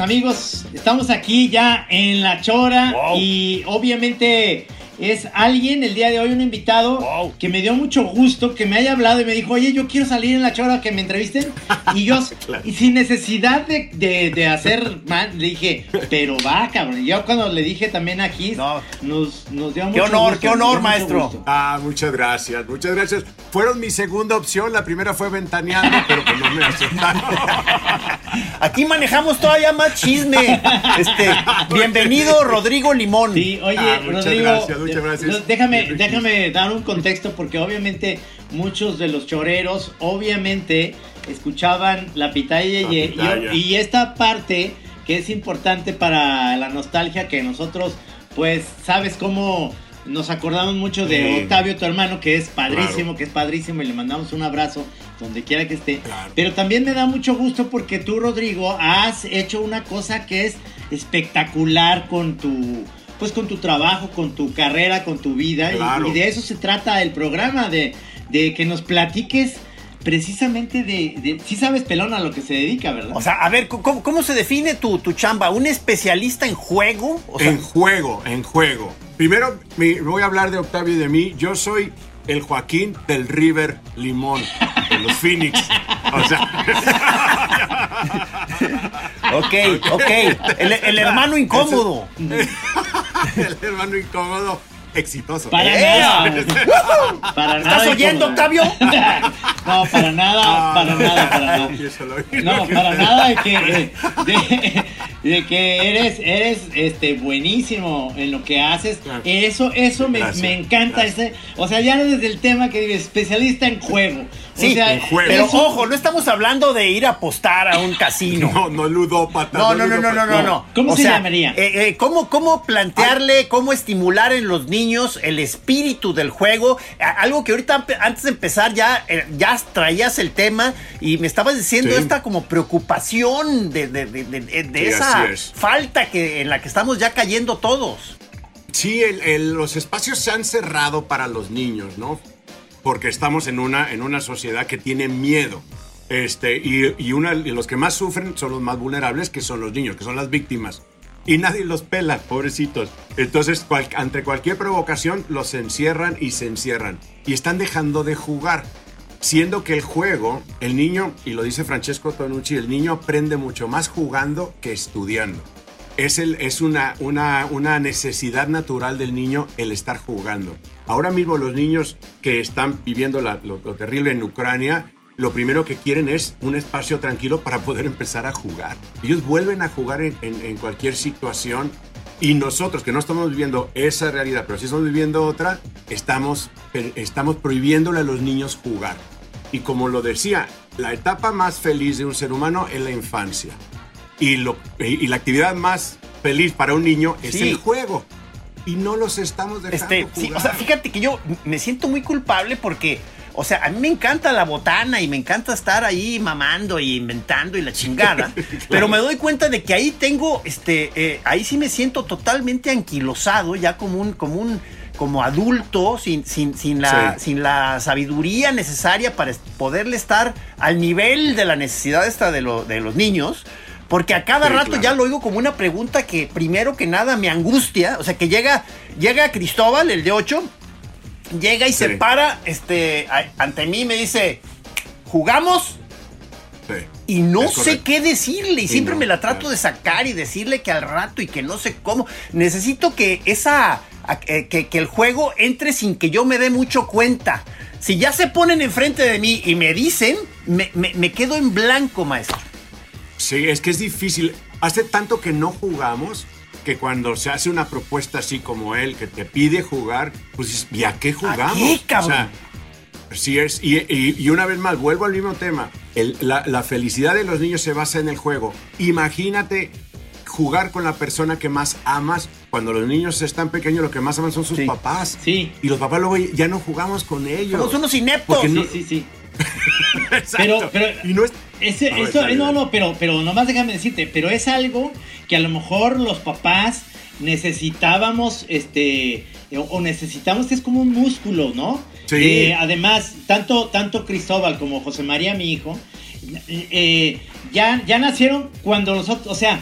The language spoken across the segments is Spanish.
Amigos, estamos aquí ya en La Chora Wow. y obviamente es alguien el día de hoy, un invitado Wow. que me dio mucho gusto que me haya hablado y me dijo, oye, yo quiero salir en La Chora, que me entrevisten. Y yo, y sin necesidad de, de- de hacer mal, le dije, pero va, cabrón. Y yo cuando le dije también aquí, No. nos, nos dio mucho Qué honor, gusto, qué nos dio honor, maestro. Ah, muchas gracias, muchas gracias. Fueron mi segunda opción, la primera fue ventaneando, pero pues no me aceptaron. Aquí manejamos todavía más chisme. Este, bienvenido, Rodrigo Limón. Sí, oye, Ah, muchas Rodrigo, gracias, muchas gracias. déjame, déjame dar un contexto porque obviamente muchos de los choreros, obviamente, escuchaban la pitaya, La y, pitaya. y- y esta parte que es importante para la nostalgia que nosotros, pues, sabes cómo nos acordamos mucho de Sí. Octavio, tu hermano, que es padrísimo, Claro. que es padrísimo y le mandamos un abrazo donde quiera que esté. Claro. Pero también me da mucho gusto porque tú, Rodrigo, has hecho una cosa que es espectacular con tu pues con tu trabajo, con tu carrera, con tu vida y- de eso se trata el programa de, de que nos platiques precisamente de, de sí sabes pelón a lo que se dedica, ¿verdad? O sea, a ver, ¿cómo, cómo se define tu, tu chamba? ¿Un especialista en juego? O sea, en juego, en juego. Primero me voy a hablar de Octavio y de mí. Yo soy el Joaquín del River Limón, de los Phoenix. O sea, ok, ok. El, el hermano incómodo. el hermano incómodo, exitoso. para ¡Eh! nada. para ¿Estás nada oyendo. Octavio? no, para nada, para nada, para nada. No, para nada de que, de, que eres, eres este, buenísimo en lo que haces. Claro. Eso, eso me, me encanta. Ese, o sea, ya desde el tema que dices, especialista en juego. Sí, o sea, en juego. Pero ojo, no estamos hablando de ir a apostar a un casino. No, no ludópata. No, no, no, no, no, no, no. ¿Cómo O se sea, llamaría? eh, eh, ¿cómo, ¿Cómo plantearle, cómo estimular en los niños el espíritu del juego? Algo que ahorita antes de empezar ya, eh, ya traías el tema y me estabas diciendo Sí. esta como preocupación de, de- de- de- de- de Sí, esa es. falta que, en la que estamos ya cayendo todos. Sí, el- el- los espacios se han cerrado para los niños, ¿no? Porque estamos en una, en una sociedad que tiene miedo. Este, y, y una, y los que más sufren son los más vulnerables, que son los niños, que son las víctimas. Y nadie los pela, pobrecitos. Entonces, cual- ante cualquier provocación, los encierran y se encierran. Y están dejando de jugar. Siendo que el juego, el niño, y lo dice Francesco Tonucci, el niño aprende mucho más jugando que estudiando. Es, una, necesidad natural del niño el estar jugando. Ahora mismo los niños que están viviendo lo, lo terrible en Ucrania, lo primero que quieren es un espacio tranquilo para poder empezar a jugar. Ellos vuelven a jugar en, cualquier situación y nosotros que no estamos viviendo esa realidad, pero sí estamos viviendo otra, per- estamos prohibiéndole a los niños jugar. Y como lo decía, la etapa más feliz de un ser humano es la infancia. Y, lo, y la actividad más feliz para un niño es Sí. el juego. Y no los estamos dejando Este, sí, jugar. o sea, fíjate que yo me siento muy culpable porque, o sea, a mí me encanta la botana y me encanta estar ahí mamando y inventando y la chingada. Pero me doy cuenta de que ahí tengo, este, eh, ahí sí me siento totalmente anquilosado, ya como un, como un, como adulto, sin, sin, sin, la, Sí. sin la sabiduría necesaria para poderle estar al nivel de la necesidad esta de, lo- de los niños. Porque a cada Sí, rato claro. ya lo oigo como una pregunta que primero que nada me angustia. O sea, que llega, llega Cristóbal, el de 8, llega y se para este, a- ante mí y me dice, jugamos Sí. y no sé qué decirle y siempre no, me la trato de sacar y decirle que al rato y que no sé cómo. Necesito que esa eh, que, que el juego entre sin que yo me dé mucho cuenta. Si ya se ponen enfrente de mí y me dicen, me, me- me quedo en blanco, maestro. Sí, es que es difícil. Hace tanto que no jugamos que cuando se hace una propuesta así como él, que te pide jugar, pues dices, ¿y a qué jugamos? qué, cabrón? O sea, sí es, y, y- y una vez más, vuelvo al mismo tema. El- la, la felicidad de los niños se basa en el juego. Imagínate jugar con la persona que más amas. Cuando los niños están pequeños, lo que más aman son sus Sí. papás. Sí. Y los papás luego ya no jugamos con ellos. Somos unos ineptos. No- Sí, sí, sí. Exacto. Pero- pero- y no es... Ese- eso, no, no, pero, pero nomás déjame decirte, pero es algo que a lo mejor los papás necesitábamos, este, o, o necesitamos, que es como un músculo, ¿no? Sí. Eh, además, tanto, tanto Cristóbal como José María, mi hijo, eh, ya, ya nacieron cuando nosotros, o sea,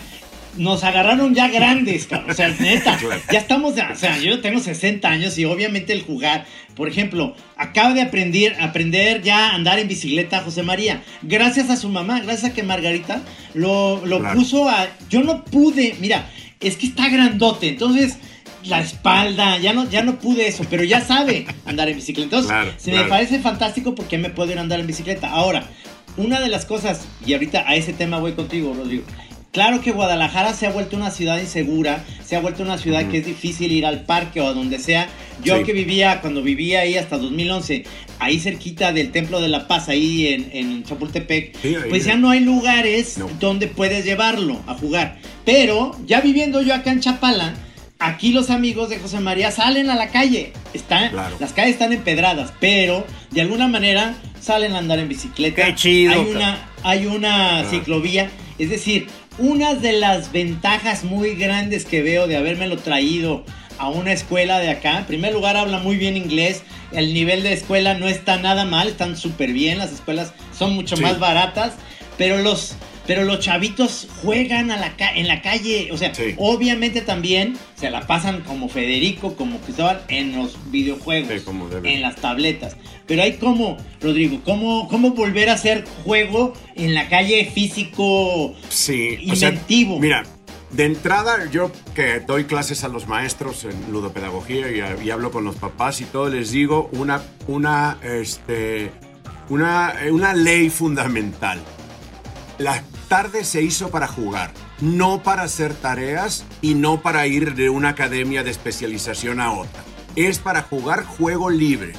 nos agarraron ya grandes, cabrón, o sea, neta, ya estamos, o sea, yo tengo 60 años y obviamente el jugar, por ejemplo, acaba de aprender, aprender ya a andar en bicicleta José María, gracias a su mamá, gracias a que Margarita lo, lo Claro. puso a, yo no pude, mira, es que está grandote, entonces la espalda, ya no, ya no pude eso, pero ya sabe andar en bicicleta, entonces Claro, se me parece fantástico porque me puedo ir a andar en bicicleta. Ahora, una de las cosas, y ahorita a ese tema voy contigo, Rodrigo. Claro que Guadalajara se ha vuelto una ciudad insegura, se ha vuelto una ciudad que es difícil ir al parque o a donde sea. Yo Sí. que vivía, cuando vivía ahí hasta 2011, ahí cerquita del Templo de la Paz, ahí en, en Chapultepec, Sí, ahí pues es. ya no hay lugares No. donde puedes llevarlo a jugar. Pero ya viviendo yo acá en Chapala, aquí los amigos de José María salen a la calle. Están, Claro. Las calles están empedradas, pero de alguna manera salen a andar en bicicleta. Qué chido, Hay una, hay una Ah. ciclovía. Es decir, una de las ventajas muy grandes que veo de habérmelo traído a una escuela de acá. En primer lugar, habla muy bien inglés. El nivel de escuela no está nada mal, están súper bien. Las escuelas son mucho Sí. más baratas. Pero los, pero los chavitos juegan a la ca- en la calle. O sea, Sí. obviamente también se la pasan como Federico, como Cristóbal, en los videojuegos, Sí, como debe. en las tabletas. Pero hay como, Rodrigo, cómo, cómo volver a hacer juego en la calle físico. Sí, inventivo. mira, de entrada yo que doy clases a los maestros en ludopedagogía y, y hablo con los papás y todo, les digo una, una, este, una, eh, una ley fundamental. La tarde se hizo para jugar, no para hacer tareas y no para ir de una academia de especialización a otra. Es para jugar juego libre.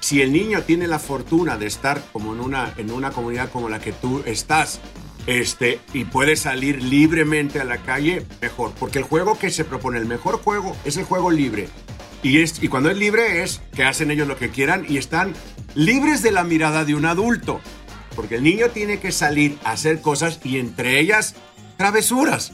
Si el niño tiene la fortuna de estar como en una, en una comunidad como la que tú estás, este, y puede salir libremente a la calle, mejor. Porque el juego que se propone, el mejor juego, es el juego libre. Y, es, y cuando es libre es que hacen ellos lo que quieran y están libres de la mirada de un adulto. Porque el niño tiene que salir a hacer cosas y entre ellas travesuras.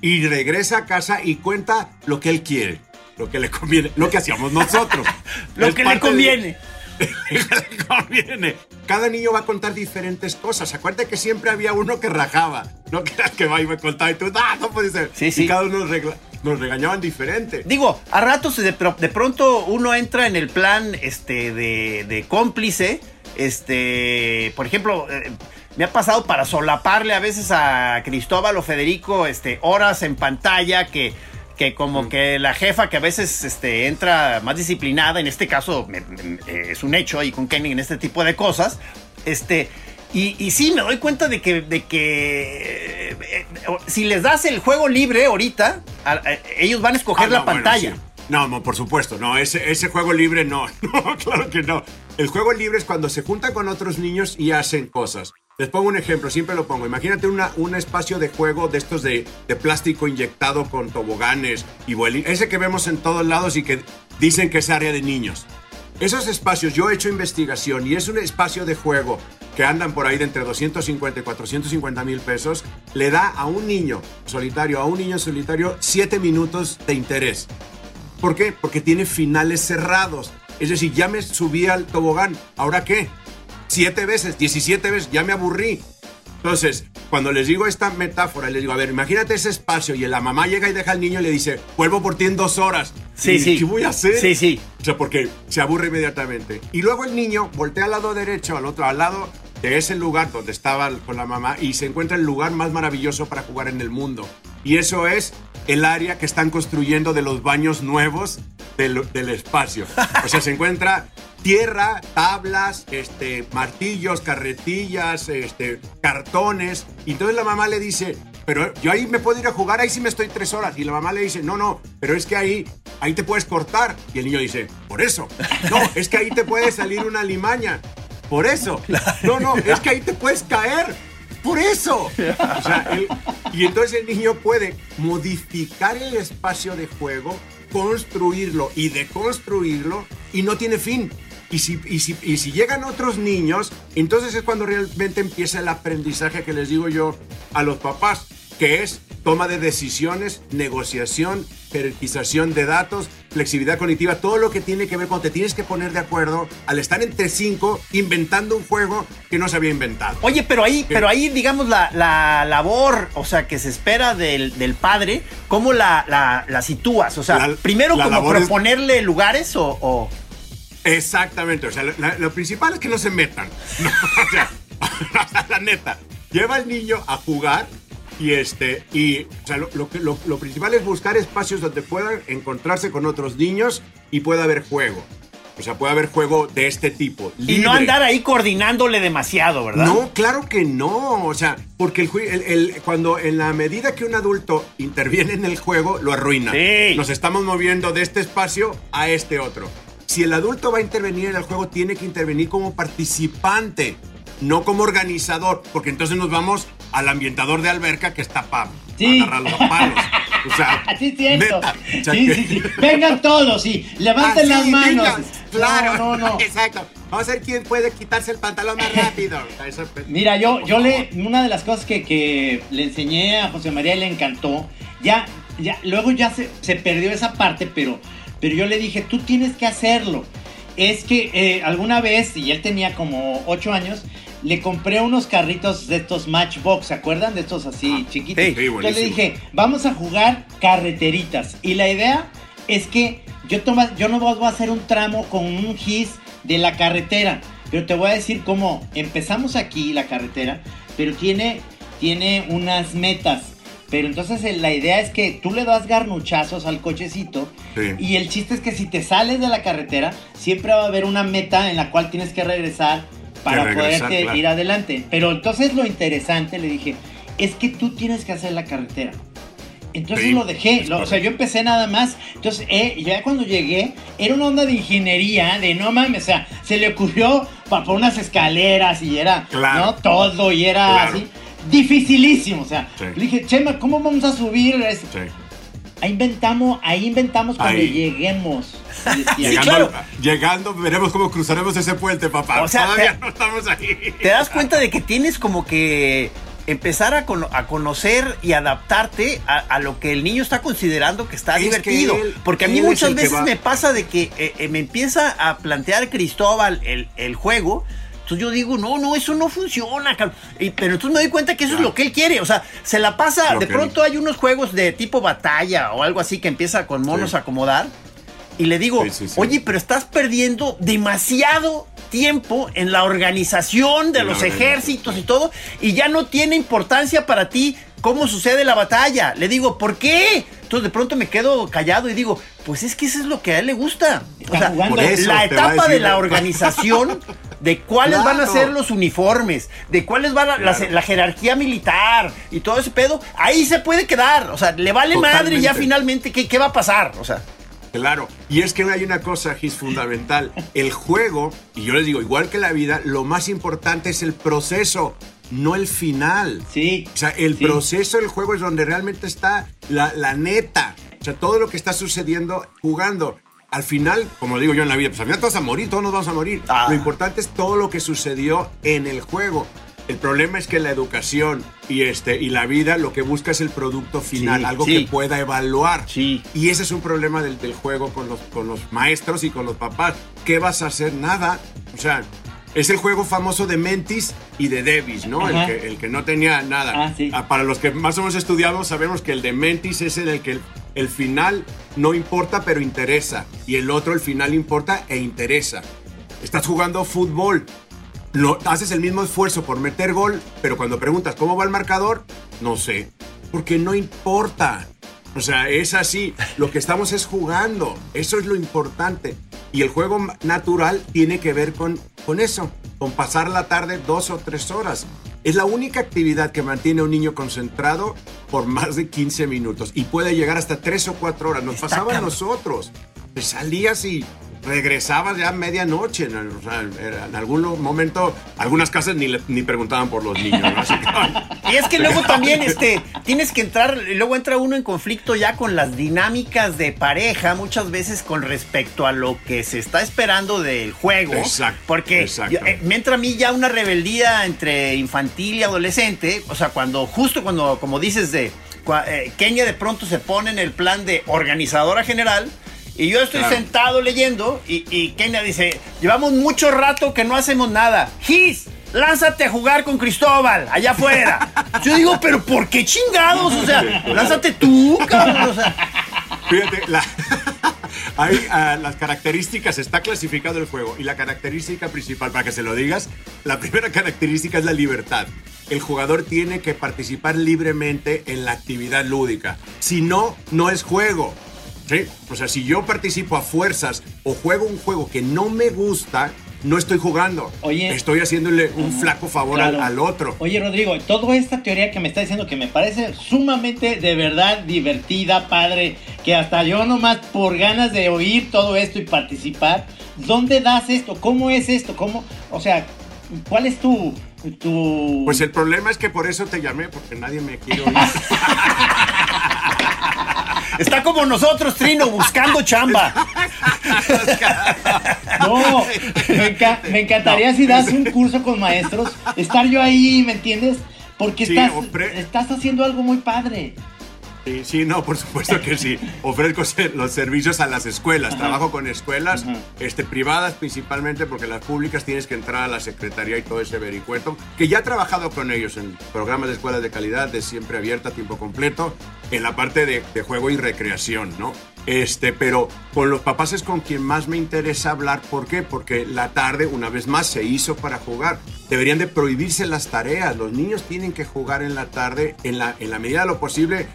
Y regresa a casa y cuenta lo que él quiere, lo que le conviene, lo que hacíamos nosotros. Lo Es que le de- conviene. le conviene. Cada niño va a contar diferentes cosas. Acuérdate que siempre había uno que rajaba. No que era que va y me contaba y tú, ah, no puede ser. Sí, sí. Y cada uno nos, regla- nos regañaban diferente. Digo, a ratos de pronto uno entra en el plan este, de, de cómplice. Este, por ejemplo, eh, me ha pasado para solaparle a veces a Cristóbal o Federico este, horas en pantalla que, que como que la jefa que a veces este, entra más disciplinada, en este caso me- me- es un hecho ahí con Kenny en este tipo de cosas, este, y, y sí me doy cuenta de que, de que eh, eh, si les das el juego libre ahorita, a- a- ellos van a escoger Ah, la no, bueno, pantalla. sí. No, por supuesto, no, ese, ese juego libre no, no, claro que no. El juego libre es cuando se juntan con otros niños y hacen cosas. Les pongo un ejemplo, siempre lo pongo. Imagínate una, un espacio de juego de estos de, de plástico inyectado con toboganes y bolitas. Ese que vemos en todos lados y que dicen que es área de niños. Esos espacios, yo he hecho investigación y es un espacio de juego que andan por ahí de entre 250 y 450 mil pesos, le da a un niño solitario, a un niño solitario, 7 minutos de interés. ¿Por qué? Porque tiene finales cerrados. Es decir, ya me subí al tobogán, ¿ahora qué? Siete veces, 17 veces, ya me aburrí. Entonces, cuando les digo esta metáfora, les digo, a ver, imagínate ese espacio y la mamá llega y deja al niño y le dice, vuelvo por ti en dos horas. Sí, Y, sí. ¿Qué voy a hacer? Sí, sí. O sea, porque se aburre inmediatamente. Y luego el niño voltea al lado derecho, al otro, al lado de ese lugar donde estaba con la mamá y se encuentra el lugar más maravilloso para jugar en el mundo. Y eso es el área que están construyendo de los baños nuevos del, espacio. O sea, se encuentra tierra, tablas, este, martillos, carretillas, este, cartones. Y entonces la mamá le dice, pero yo ahí me puedo ir a jugar, ahí sí me estoy tres horas. Y la mamá le dice, no, no, pero es que ahí, ahí te puedes cortar. Y el niño dice, por eso. No, es que ahí te puede salir una limaña. Por eso. No, no, es que ahí te puedes caer. Por eso. O sea, él- y entonces el niño puede modificar el espacio de juego, construirlo y deconstruirlo y no tiene fin. Y si, y, si, y si llegan otros niños, entonces es cuando realmente empieza el aprendizaje que les digo yo a los papás, que es toma de decisiones, negociación, jerarquización de datos, flexibilidad cognitiva, todo lo que tiene que ver con te tienes que poner de acuerdo al estar entre cinco inventando un juego que no se había inventado. Oye, pero ahí, pero ahí, digamos, la, la labor, o sea, que se espera del, del padre, ¿cómo la, la, la sitúas? O sea, primero como labor es- proponerle lugares o, o- Exactamente, o sea, lo principal es que no se metan. No, o sea, la neta, lleva al niño a jugar y este y o sea, lo, lo lo- lo principal es buscar espacios donde puedan encontrarse con otros niños y pueda haber juego. O sea, puede haber juego de este tipo. y no andar ahí coordinándole demasiado, ¿verdad? No, claro que no. O sea, porque el, el- el- cuando en la medida que un adulto interviene en el juego, lo arruina. Sí. Nos estamos moviendo de este espacio a este otro. Si el adulto va a intervenir en el juego, tiene que intervenir como participante, no como organizador, porque entonces nos vamos al ambientador de alberca que está para Sí. agarrar los palos. O sea, Así es cierto. neta, o sea sí, que- sí, sí. Vengan todos y levanten Ah, las sí, manos. claro, No, no, no. Exacto. Vamos a ver quién puede quitarse el pantalón más rápido. Eso, pues, Mira, yo, yo le, una de las cosas que, que le enseñé a José María y le encantó, ya, ya, luego ya se, se perdió esa parte, pero, pero yo le dije, tú tienes que hacerlo. Es que eh, alguna vez, y él tenía como 8 años, le compré unos carritos de estos Matchbox, ¿se acuerdan? De estos así chiquitos. sí, Entonces le dije, vamos a jugar carreteritas. Y la idea es que yo, toma, yo no voy a hacer un tramo con un gis de la carretera. Pero te voy a decir cómo empezamos aquí la carretera, pero tiene, tiene unas metas. Pero entonces eh, la idea es que tú le das garnuchazos al cochecito Sí. y el chiste es que si te sales de la carretera, siempre va a haber una meta en la cual tienes que regresar para regresar, poderte claro. ir adelante. Pero entonces lo interesante, le dije, es que tú tienes que hacer la carretera. Entonces Sí, lo dejé, lo- o sea, yo empecé nada más. Entonces, eh, ya cuando llegué, era una onda de ingeniería, de no mames, o sea, se le ocurrió para unas escaleras y era, Claro. ¿no? Todo y era Claro. así, dificilísimo, o sea. Sí. Le dije, Chema, ¿cómo vamos a subir? eso?" Sí. Ahí inventamos, ahí inventamos cuando Ahí. lleguemos. Sí, Llegando, claro. llegando, veremos cómo cruzaremos ese puente, papá. O sea, Todavía te- no estamos ahí. Te das cuenta de que tienes como que empezar a, cono- a conocer y adaptarte a, a lo que el niño está considerando que está Es que divertido. él- Porque a mí muchas veces me pasa de que eh, eh, me empieza a plantear Cristóbal el, el juego. Entonces yo digo, no, no, eso no funciona. cabrón". Y- pero entonces me doy cuenta que eso es lo que él quiere. O sea, se la pasa. Lo de pronto hay unos juegos de tipo batalla o algo así que empieza con monos Sí. a acomodar. Y le digo, Sí, sí, sí. oye, pero estás perdiendo demasiado tiempo en la organización de los ejércitos y todo, y ya no tiene importancia para ti cómo sucede la batalla. Le digo, ¿por qué? Entonces de pronto me quedo callado y digo, pues es que eso es lo que a él le gusta. O sea, la etapa de la organización, de cuáles van a ser los uniformes, de cuáles van a la, Claro. la jerarquía militar y todo ese pedo, ahí se puede quedar. O sea, le vale madre ya finalmente qué, qué va a pasar. O sea, Claro, y es que hay una cosa, Gis, fundamental. El juego, y yo les digo, igual que la vida, lo más importante es el proceso, no el final. Sí. O sea, el sí. proceso del juego es donde realmente está la, la neta. O sea, todo lo que está sucediendo jugando. Al final, como digo yo en la vida, pues al final todos vas a morir, todos nos vamos a morir. Ah. Lo importante es todo lo que sucedió en el juego. El problema es que la educación y, este, y la vida lo que busca es el producto final, Sí, algo sí. que pueda evaluar. Sí. Y ese es un problema del, del juego con los, con los maestros y con los papás. ¿Qué vas a hacer? Nada. O sea, es el juego famoso de Mentis y de Davis, ¿no? El que, el que no tenía nada. Ah, sí. para los que más o menos estudiamos, sabemos que el de Mentis es el que el, el final no importa, pero interesa. Y el otro, el final importa e interesa. Estás jugando fútbol. lo, haces el mismo esfuerzo por meter gol, pero cuando preguntas cómo va el marcador, no sé. Porque no importa. O sea, es así. Lo que estamos es jugando. Eso es lo importante. Y el juego natural tiene que ver con, con eso, con pasar la tarde dos o tres horas. Es la única actividad que mantiene a un niño concentrado por más de 15 minutos y puede llegar hasta tres o cuatro horas. Nos pasaba a nosotros. Te salías y regresabas ya a medianoche. En, o sea, en algún momento, algunas casas ni, le- ni preguntaban por los niños. ¿no? Así que- Y es que luego también este, tienes que entrar, luego entra uno en conflicto ya con las dinámicas de pareja, muchas veces con respecto a lo que se está esperando del juego. Exacto, Porque yo- eh, me entra a mí ya una rebeldía entre infantil y adolescente. O sea, cuando, justo cuando, como dices, de cua- eh, Kenia de pronto se pone en el plan de organizadora general. Y yo estoy Claro. sentado leyendo y, y Kenia dice, llevamos mucho rato que no hacemos nada. Gis, lánzate a jugar con Cristóbal, allá afuera. Yo digo, pero ¿por qué chingados? O sea, lánzate tú, cabrón. O sea, Fíjate, la- hay ah, las características, está clasificado el juego y la característica principal, para que se lo digas, la primera característica es la libertad. El jugador tiene que participar libremente en la actividad lúdica. Si no, no es juego. ¿Sí? O sea, si yo participo a fuerzas o juego un juego que no me gusta, no estoy jugando. Oye. Estoy haciéndole un flaco favor al- otro. Oye, Rodrigo, toda esta teoría que me está diciendo que me parece sumamente de verdad divertida, padre, que hasta yo nomás por ganas de oír todo esto y participar, ¿dónde das esto? ¿Cómo es esto? ¿Cómo? O sea, ¿cuál es tu tu Pues el problema es que por eso te llamé, porque nadie me quiere oír. está como nosotros, Trino, buscando chamba. No, me, enca- me encantaría si das un curso con maestros, estar yo ahí, ¿me entiendes? Porque Sí, estás, hombre. estás haciendo algo muy padre. Sí, sí, no, por supuesto que sí. Ofrezco los servicios a las escuelas. Trabajo con escuelas este, privadas principalmente porque las públicas tienes que entrar a la secretaría y todo ese vericueto. Que ya he trabajado con ellos en programas de escuelas de calidad, de siempre abierta, tiempo completo, en la parte de, de juego y recreación, ¿no? Este, pero con los papás es con quien más me interesa hablar. ¿Por qué? Porque la tarde, una vez más, se hizo para jugar. Deberían de prohibirse las tareas. Los niños tienen que jugar en la tarde, en la, en la medida de lo posible,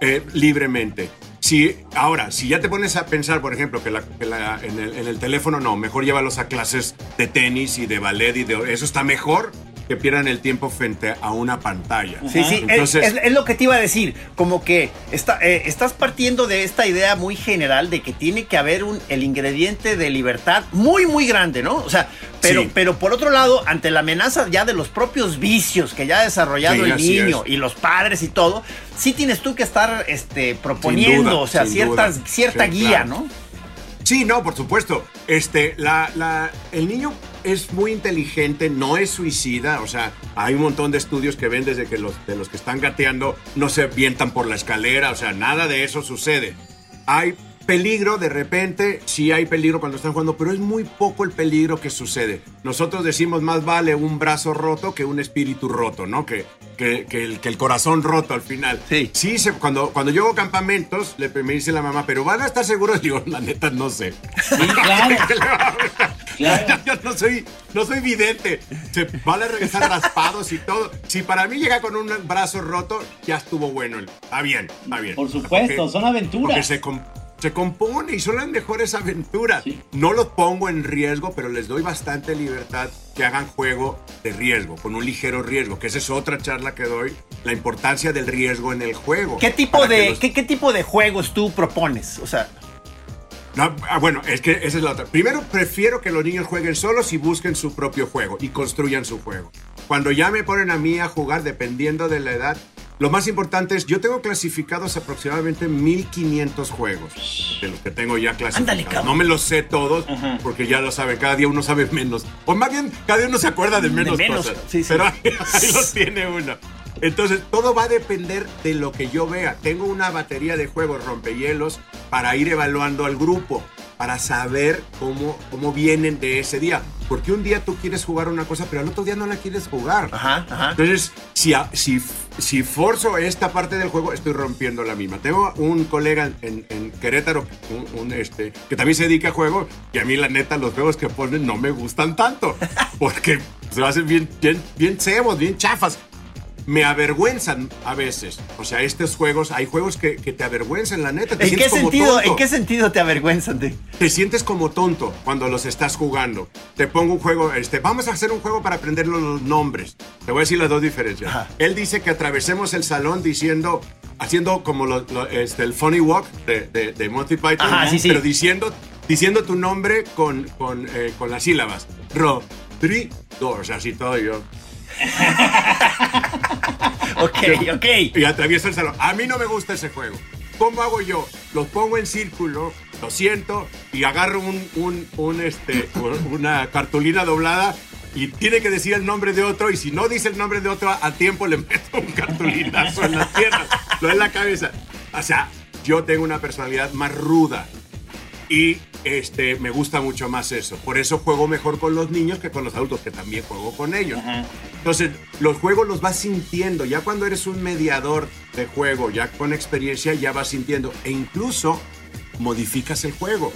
eh, libremente. Si, ahora, si ya te pones a pensar, por ejemplo, que, la- que la- en, el, en el teléfono no, mejor llévalos a clases de tenis y de ballet y de eso está mejor que pierdan el tiempo frente a una pantalla. Sí, sí, es- Entonces, es, es lo que te iba a decir. Como que está, eh, estás partiendo de esta idea muy general de que tiene que haber un, el ingrediente de libertad muy, muy grande, ¿no? O sea, pero, Sí. pero por otro lado, ante la amenaza ya de los propios vicios que ya ha desarrollado Sí, el niño es. y los padres y todo, sí tienes tú que estar este, proponiendo, duda, o sea, ciertas, duda. cierta Sí, guía, claro. ¿no? Sí, no, por supuesto. Este, la, la, el niño es muy inteligente, no es suicida. O sea, hay un montón de estudios que ven desde que los, de los que están gateando no se avientan por la escalera. O sea, nada de eso sucede. Hay peligro de repente, sí hay peligro cuando están jugando, pero es muy poco el peligro que sucede. Nosotros decimos más vale un brazo roto que un espíritu roto, ¿no? Que, que, que el, que el corazón roto al final. Sí. Sí, se- cuando, cuando yo hago campamentos, le, me dice la mamá, pero van a estar seguros. Digo, la neta, no sé. Sí, claro. Claro. Yo no soy, no soy vidente. Se van a regresar raspados y todo. Si para mí llega con un brazo roto, ya estuvo bueno. Está bien, está bien. Por supuesto, Porque- son aventuras. Porque se, se compone y son las mejores aventuras. Sí. No los pongo en riesgo, pero les doy bastante libertad que hagan juego de riesgo, con un ligero riesgo, que esa es otra charla que doy, la importancia del riesgo en el juego. ¿Qué tipo, de, los- ¿qué, qué tipo de juegos tú propones? O sea, No, ah, bueno, es que esa es la otra. Primero, prefiero que los niños jueguen solos y busquen su propio juego y construyan su juego. Cuando ya me ponen a mí a jugar, dependiendo de la edad, lo más importante es, yo tengo clasificados aproximadamente 1500 juegos de los que tengo ya clasificados. Cabrón. no me los sé todos, Ajá. porque ya lo saben, cada día uno sabe menos. O más bien, cada día uno se acuerda de menos, menos, cosas. sí, sí. Pero ahí, ahí los tiene uno. Entonces, todo va a depender de lo que yo vea. Tengo una batería de juegos rompehielos para ir evaluando al grupo, para saber cómo, cómo vienen de ese día. Porque un día tú quieres jugar una cosa, pero al otro día no la quieres jugar. ajá, ajá. Entonces, si, si si forzo esta parte del juego, estoy rompiendo la misma. Tengo un colega en, en Querétaro un, este, que también se dedica a juegos y a mí la neta los juegos que ponen no me gustan tanto porque se hacen bien, bien, bien cebos, bien chafas me avergüenzan a veces. O sea, estos juegos, hay juegos que, que te avergüenzan, la neta. Te ¿En qué, como sentido, tonto. ¿En qué sentido te avergüenzan? de- Te sientes como tonto cuando los estás jugando. Te pongo un juego, este, vamos a hacer un juego para aprender los nombres. Te voy a decir las dos diferencias. Ajá. Él dice que atravesemos el salón diciendo, haciendo como lo- lo- este, el funny walk de, de, de Monty Python, Ajá, sí, sí. pero diciendo, diciendo tu nombre con, con, eh, con las sílabas. Rodrigo, así todo yo. Ok, ok. y atravieso el salón. A mí no me gusta ese juego. ¿Cómo hago yo? Los pongo en círculo, lo siento y agarro un, un, un, este, una cartulina doblada y tiene que decir el nombre de otro y si no dice el nombre de otro a tiempo le meto un cartulinazo en las piernas, no en la cabeza. O sea, yo tengo una personalidad más ruda y este, me gusta mucho más eso. Por eso juego mejor con los niños que con los adultos, que también juego con ellos. Ajá. Entonces, los juegos los vas sintiendo. Ya cuando eres un mediador de juego, ya con experiencia, ya vas sintiendo. E incluso modificas el juego.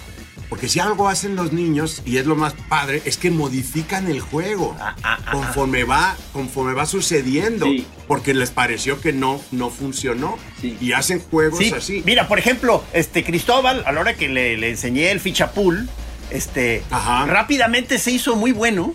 Porque si algo hacen los niños, y es lo más padre, es que modifican el juego Ah, ah, ah, conforme, va, conforme va sucediendo. Sí. Porque les pareció que no, no funcionó. Sí. Y hacen juegos Sí, así. Mira, por ejemplo, este Cristóbal, a la hora que le, le enseñé el fichapool, este, Ajá. rápidamente se hizo muy bueno.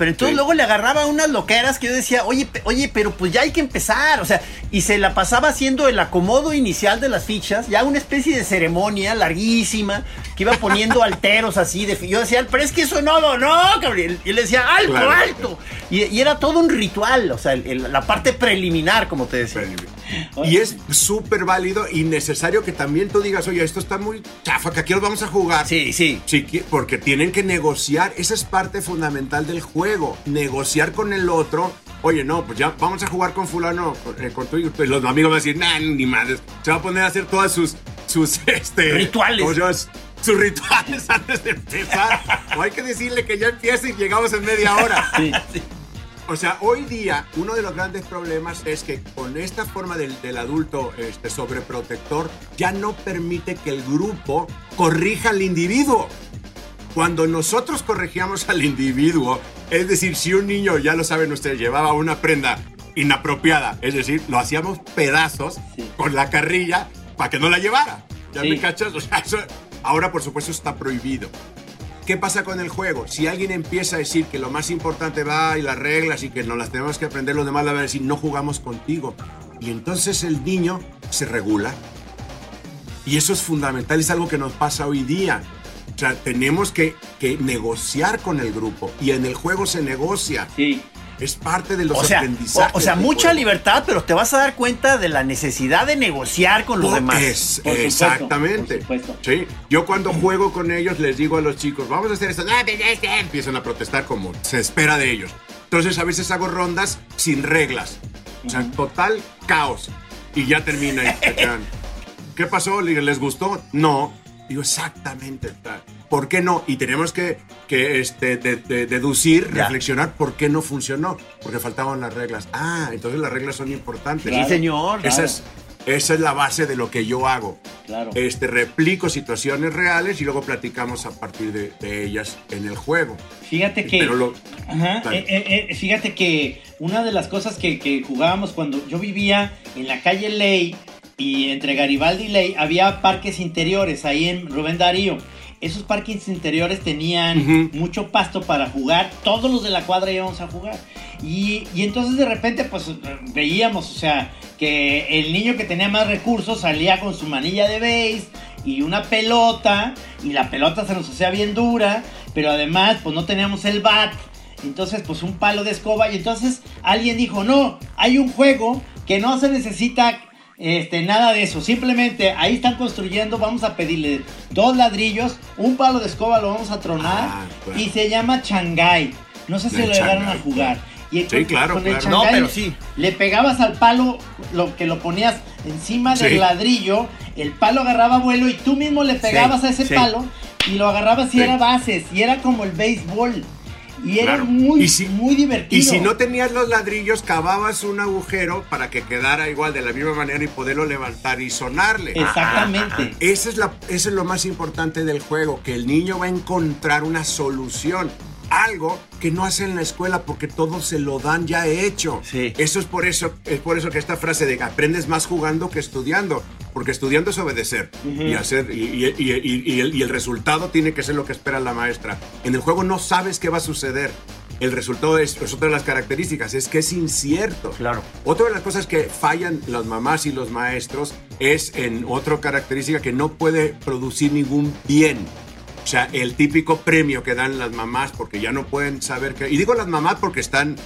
Pero entonces Sí. luego le agarraba unas loqueras que yo decía, oye, oye, pero pues ya hay que empezar. O sea, y se la pasaba haciendo el acomodo inicial de las fichas, ya una especie de ceremonia larguísima, que iba poniendo alteros así. De, yo decía, pero es que eso no, no, no, Gabriel. Y él decía, alto, Claro. alto. Y, y era todo un ritual, o sea, el- el- la parte preliminar, como te decía. Y es súper válido y necesario que también tú digas, oye, esto está muy chafa, que aquí lo vamos a jugar. Sí, sí. Sí, que- porque tienen que negociar, esa es parte fundamental del juego, negociar con el otro. Oye, no, pues ya vamos a jugar con fulano, con, eh, con tu hijo. Pues los amigos van a decir, nah, ni madres. Se va a poner a hacer todas sus, sus, este... Rituales. Sus rituales antes de empezar. o hay que decirle que ya empieza y llegamos en media hora. Sí. O sea, hoy día uno de los grandes problemas es que con esta forma del, del adulto este, sobreprotector ya no permite que el grupo corrija al individuo. Cuando nosotros corregíamos al individuo, es decir, si un niño, ya lo saben ustedes, llevaba una prenda inapropiada, es decir, lo hacíamos pedazos Sí. con la carrilla para que no la llevara. ¿Ya Sí. me cachas? O sea, eso- ahora por supuesto está prohibido. ¿Qué pasa con el juego? Si alguien empieza a decir que lo más importante va y las reglas y que nos las tenemos que aprender, los demás le van a decir, no jugamos contigo. Y entonces el niño se regula. Y eso es fundamental, es algo que nos pasa hoy día. O sea, tenemos que, que negociar con el grupo. Y en el juego se negocia. Sí. Es parte de los O sea, o, aprendizajes. o sea, del mucha juego. libertad, pero te vas a dar cuenta de la necesidad de negociar con los Por- demás. es- Por supuesto, exactamente. por supuesto. Sí. Yo cuando juego con ellos les digo a los chicos, vamos a hacer esto. "Ah, pues, este", Empiezan a protestar como se espera de ellos. Entonces a veces hago rondas sin reglas. O sea, total caos. Y ya termina. y ¿Qué pasó? ¿Les gustó? No. Digo, exactamente. tal. ¿Por qué no? Y tenemos que, que este, de- de- deducir, Ya. reflexionar por qué no funcionó. Porque faltaban las reglas. Ah, entonces las reglas son importantes. Sí, señor. Esa Claro. es, esa es la base de lo que yo hago. Claro. Este, replico situaciones reales y luego platicamos a partir de, de ellas en el juego. Fíjate que. Pero lo- Ajá, eh, eh, eh, fíjate que una de las cosas que, que jugábamos cuando yo vivía en la calle Ley y entre Garibaldi y Ley había parques interiores ahí en Rubén Darío. Esos parques interiores tenían mucho pasto para jugar. Todos los de la cuadra íbamos a jugar. Y, y entonces de repente pues veíamos, o sea, que el niño que tenía más recursos salía con su manilla de base y una pelota y la pelota se nos hacía bien dura, pero además pues no teníamos el bat. Entonces pues un palo de escoba y entonces alguien dijo, no, hay un juego que no se necesita este, nada de eso. Simplemente ahí están construyendo, vamos a pedirle dos ladrillos, un palo de escoba lo vamos a tronar Ah, claro. y se llama Shanghai. No sé si El lo llegaron a jugar. Y Sí, claro, con el claro. No, pero le- sí. Le pegabas al palo, lo que lo ponías encima Sí. del ladrillo, el palo agarraba vuelo y tú mismo le pegabas Sí, a ese sí. palo y lo agarrabas y Sí. era bases, y era como el béisbol. Y era Claro. muy, Y si- muy divertido. Y si no tenías los ladrillos, cavabas un agujero para que quedara igual de la misma manera y poderlo levantar y sonarle. Exactamente. Esa es la, eso es lo más importante del juego, que el niño va a encontrar una solución. Algo que no hace en la escuela porque todo se lo dan ya hecho. Sí. Eso es por eso, es por eso que esta frase de aprendes más jugando que estudiando. Porque estudiando es obedecer y hacer y, y- y- y- y el, y el resultado tiene que ser lo que espera la maestra. En el juego no sabes qué va a suceder. El resultado es, es otra de las características, es que es incierto. Claro. Otra de las cosas que fallan las mamás y los maestros es en otra característica que no puede producir ningún bien. O sea, el típico premio que dan las mamás porque ya no pueden saber qué. Y digo las mamás porque están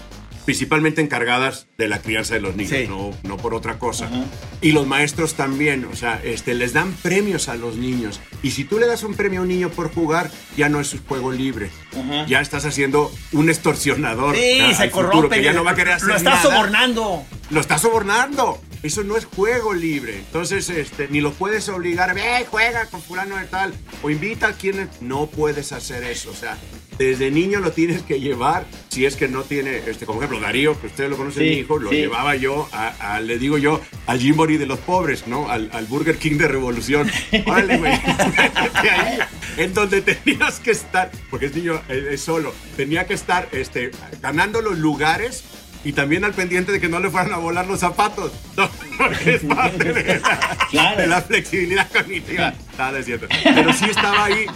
principalmente encargadas de la crianza de los niños, Sí. no, no por otra cosa. Ajá. Y los maestros también, o sea, este, les dan premios a los niños. Y si tú le das un premio a un niño por jugar, ya no es un juego libre. Ajá. Ya estás haciendo un extorsionador. Sí, al se futuro, corrompe. que ya no va a querer hacer Lo estás nada sobornando. lo estás sobornando. Eso no es juego libre. Entonces, este, ni lo puedes obligar, ve, juega con fulano de tal, o invita a quien no puedes hacer eso. O sea, desde niño lo tienes que llevar, si es que no tiene, este, como ejemplo, Darío, que ustedes lo conocen, Sí, mi hijo, lo sí. llevaba yo, a, a- le digo yo, al Jimbori de los pobres, ¿no? Al, al Burger King de Revolución. Órale, güey, ahí, en donde tenías que estar, porque es niño, es, es solo, tenía que estar este, ganando los lugares y también al pendiente de que no le fueran a volar los zapatos. No, porque es parte de la, Claro. de la flexibilidad cognitiva. Nada, es cierto. Pero sí estaba ahí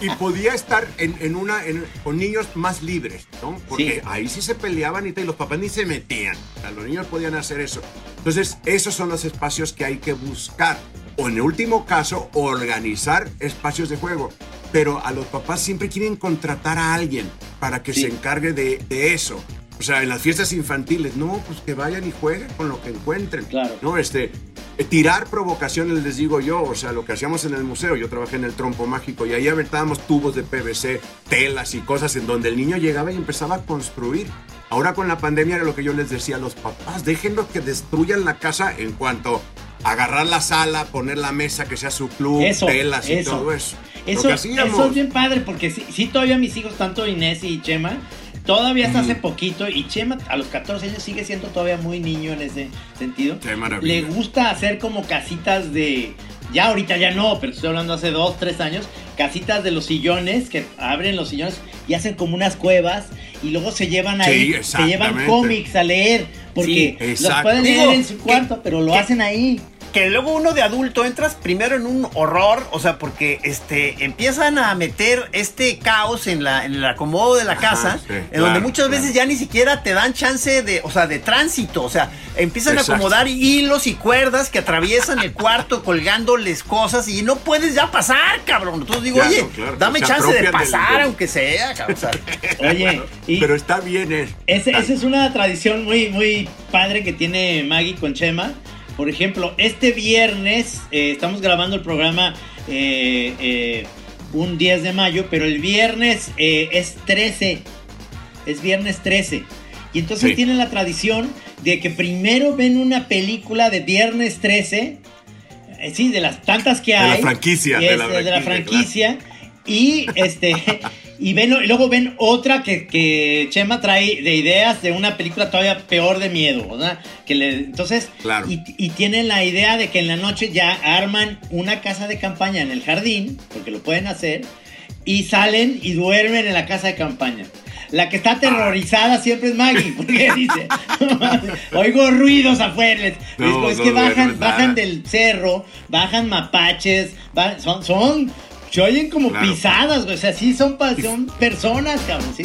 y podía estar en, en una, en- con niños más libres, ¿no? Porque Sí. ahí sí se peleaban y, y los papás ni se metían. O sea, los niños podían hacer eso. Entonces, esos son los espacios que hay que buscar. O en el último caso, organizar espacios de juego. Pero a los papás siempre quieren contratar a alguien para que Sí. se encargue de, de eso. O sea, en las fiestas infantiles, no, pues que vayan y jueguen con lo que encuentren. Claro. No, este, eh, tirar provocaciones, les digo yo, o sea, lo que hacíamos en el museo, yo trabajé en el trompo mágico y ahí aventábamos tubos de PVC, telas y cosas en donde el niño llegaba y empezaba a construir. Ahora con la pandemia era lo que yo les decía a los papás, déjenlos que destruyan la casa en cuanto a agarrar la sala, poner la mesa que sea su club, Eso, telas y todo eso. Eso es bien padre porque sí, sí todavía mis hijos, tanto Inés y Chema, todavía hasta hace poquito, y Chema a los 14 años sigue siendo todavía muy niño en ese sentido. Qué maravilla. Le gusta hacer como casitas de... Ya ahorita ya no, pero estoy hablando hace dos, tres años, casitas de los sillones, que abren los sillones y hacen como unas cuevas y luego se llevan Sí, ahí, se llevan cómics a leer, porque Sí, los pueden leer en su cuarto, pero lo hacen ahí. Que luego uno de adulto entras primero en un horror, o sea, porque este empiezan a meter este caos en la en el acomodo de la Ajá, casa, sí, en claro, donde muchas claro. veces ya ni siquiera te dan chance de, o sea, de tránsito, o sea, empiezan Exacto. a acomodar hilos y cuerdas que atraviesan el cuarto colgándoles cosas y no puedes ya pasar, cabrón. Entonces digo, Claro, oye, claro, dame chance de pasar del- aunque sea, cabrón. o sea, Oye, y, Pero está bien, eh. Ese- esa es una tradición muy, muy padre que tiene Maggie con Chema. Por ejemplo, este viernes eh, estamos grabando el programa eh, eh, un 10 de mayo, pero el viernes es 13. Es viernes 13. Y entonces Sí. tienen la tradición de que primero ven una película de viernes 13. eh, sí, de las tantas que De hay. la franquicia, de la de la franquicia, franquicia. Y este. Y, ven, y luego ven otra que, que Chema trae de ideas de una película todavía peor de miedo, ¿verdad? Que le, entonces, Claro. y, y tienen la idea de que en la noche ya arman una casa de campaña en el jardín, porque lo pueden hacer, y salen y duermen en la casa de campaña. La que está aterrorizada siempre es Maggie, porque dice, oigo ruidos afuera. No, es que bajan, bajan del cerro, bajan mapaches, son, son, se oyen como Claro. pisadas, güey, o sea, sí son, son personas, cabrón, sí.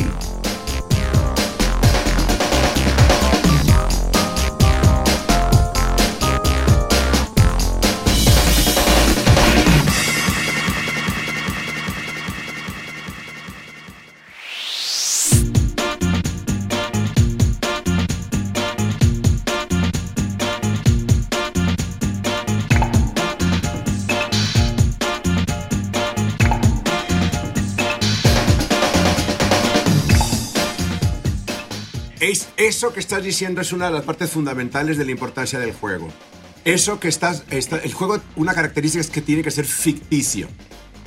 Es, eso que estás diciendo es una de las partes fundamentales de la importancia del juego. Eso que estás, está- el juego, una característica es que tiene que ser ficticio.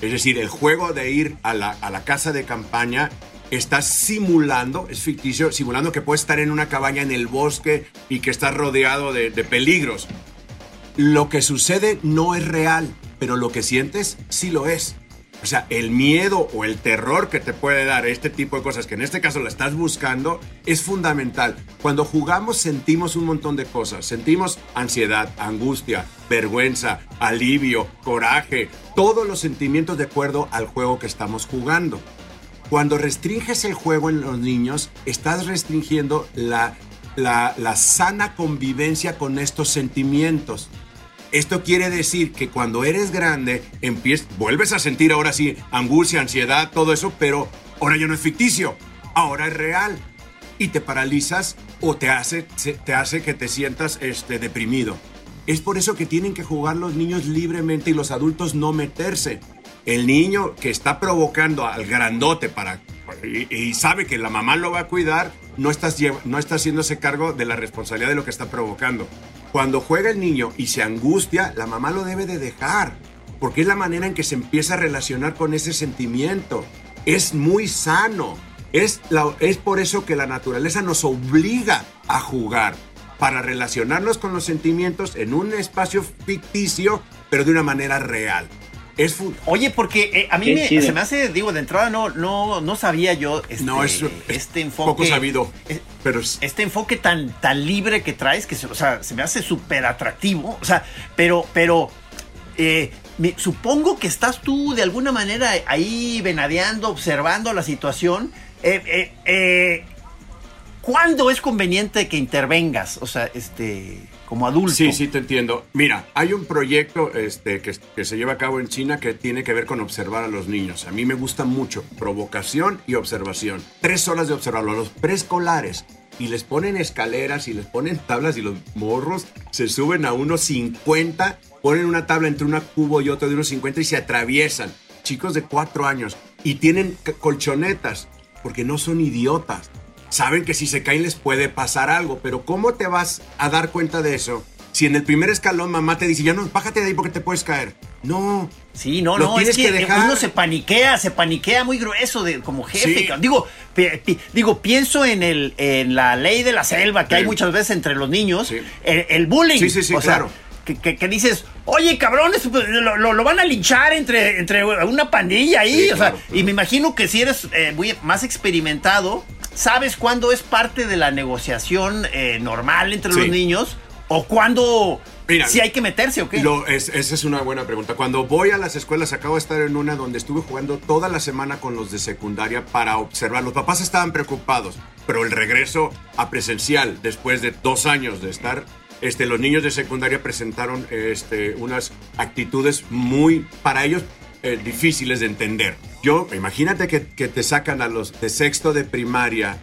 Es decir, el juego de ir a la, a la casa de campaña estás simulando, es ficticio, simulando que puedes estar en una cabaña en el bosque y que estás rodeado de, de peligros. Lo que sucede no es real, pero lo que sientes sí lo es. O sea, el miedo o el terror que te puede dar este tipo de cosas, que en este caso la estás buscando, es fundamental. Cuando jugamos sentimos un montón de cosas. Sentimos ansiedad, angustia, vergüenza, alivio, coraje, todos los sentimientos de acuerdo al juego que estamos jugando. Cuando restringes el juego en los niños, estás restringiendo la, la, la sana convivencia con estos sentimientos. Esto quiere decir que cuando eres grande, empiezas, vuelves a sentir ahora sí angustia, ansiedad, todo eso, pero ahora ya no es ficticio, ahora es real. Y te paralizas o te hace, te hace que te sientas este, deprimido. Es por eso que tienen que jugar los niños libremente y los adultos no meterse. El niño que está provocando al grandote para y, sabe que la mamá lo va a cuidar, no está, no está haciéndose cargo de la responsabilidad de lo que está provocando. Cuando juega el niño y se angustia, la mamá lo debe de dejar, porque es la manera en que se empieza a relacionar con ese sentimiento. Es muy sano. Es, la, es por eso que la naturaleza nos obliga a jugar, para relacionarnos con los sentimientos en un espacio ficticio, pero de una manera real. Es Oye, porque eh, a mí me, se me hace, digo, de entrada no, no, no sabía yo este, no, es, este enfoque. Poco sabido. pero Este enfoque tan, tan libre que traes, que o sea, se me hace súper atractivo. O sea, pero, pero eh, supongo que estás tú de alguna manera ahí venadeando, observando la situación. Eh, ¿Cuándo es conveniente que intervengas? O sea, este como adulto. Sí, sí, te entiendo. Mira, hay un proyecto este, que, se lleva a cabo en China que tiene que ver con observar a los niños. A mí me gusta mucho provocación y observación. Tres horas de observarlo a los preescolares. Y les ponen escaleras y les ponen tablas y los morros se suben a unos 50, ponen una tabla entre una cubo y otra de unos 50 y se atraviesan. Chicos de cuatro años. Y tienen colchonetas porque no son idiotas saben que si se caen les puede pasar algo, pero ¿cómo te vas a dar cuenta de eso? Si en el primer escalón mamá te dice, ya no, bájate de ahí porque te puedes caer. No. Sí, no, no, es que, uno se paniquea, se paniquea muy grueso de, como jefe. Digo, digo, pienso en, el, en la ley de la selva que hay muchas veces entre los niños, el, bullying. Sí, sí, sí, claro. que, dices, oye, cabrones, pues, lo, van a linchar entre, entre una pandilla ahí. o sea, y me imagino que si eres eh, muy, más experimentado, ¿Sabes cuándo es parte de la negociación eh, normal entre los niños? ¿O cuándo si hay que meterse o qué? esa es una buena pregunta. Cuando voy a las escuelas, acabo de estar en una donde estuve jugando toda la semana con los de secundaria para observar. Los papás estaban preocupados, pero el regreso a presencial, después de dos años de estar, este, los niños de secundaria presentaron este, unas actitudes muy, para ellos, eh, difíciles de entender. Yo, imagínate que, te sacan a los de sexto de primaria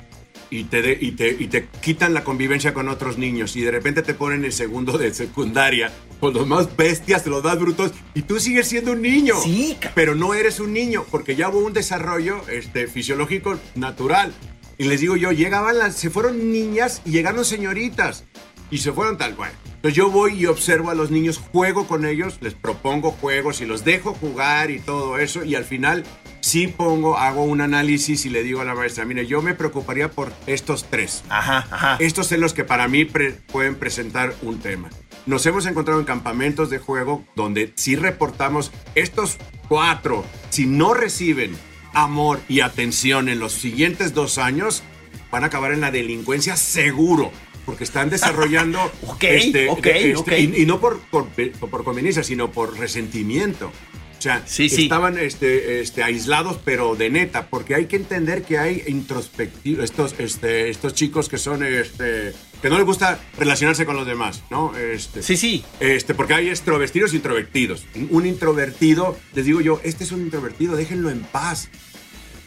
y te, y, te, y te quitan la convivencia con otros niños y de repente te ponen en segundo de secundaria con los más bestias, los más brutos y tú sigues siendo un niño. Sí, pero no eres un niño porque ya hubo un desarrollo este, fisiológico natural. Y les digo yo, llegaban las, se fueron niñas y llegaron señoritas y se fueron tal cual. Entonces yo voy y observo a los niños, juego con ellos, les propongo juegos y los dejo jugar y todo eso y al final sí pongo, hago un análisis y le digo a la maestra, mire, yo me preocuparía por estos tres. Ajá, ajá. Estos son los que para mí pueden presentar un tema. Nos hemos encontrado en campamentos de juego donde sí reportamos estos cuatro, si no reciben amor y atención en los siguientes dos años, van a acabar en la delincuencia seguro porque están desarrollando este, este Y, no por, por, por, conveniencia, sino por resentimiento. O sea, estaban este, este, aislados, pero de neta, porque hay que entender que hay introspectivos, estos, este, estos chicos que son, este, que no les gusta relacionarse con los demás, ¿no? Este, sí, sí. Este, porque hay extrovertidos e introvertidos. Un introvertido, les digo yo, este es un introvertido, déjenlo en paz.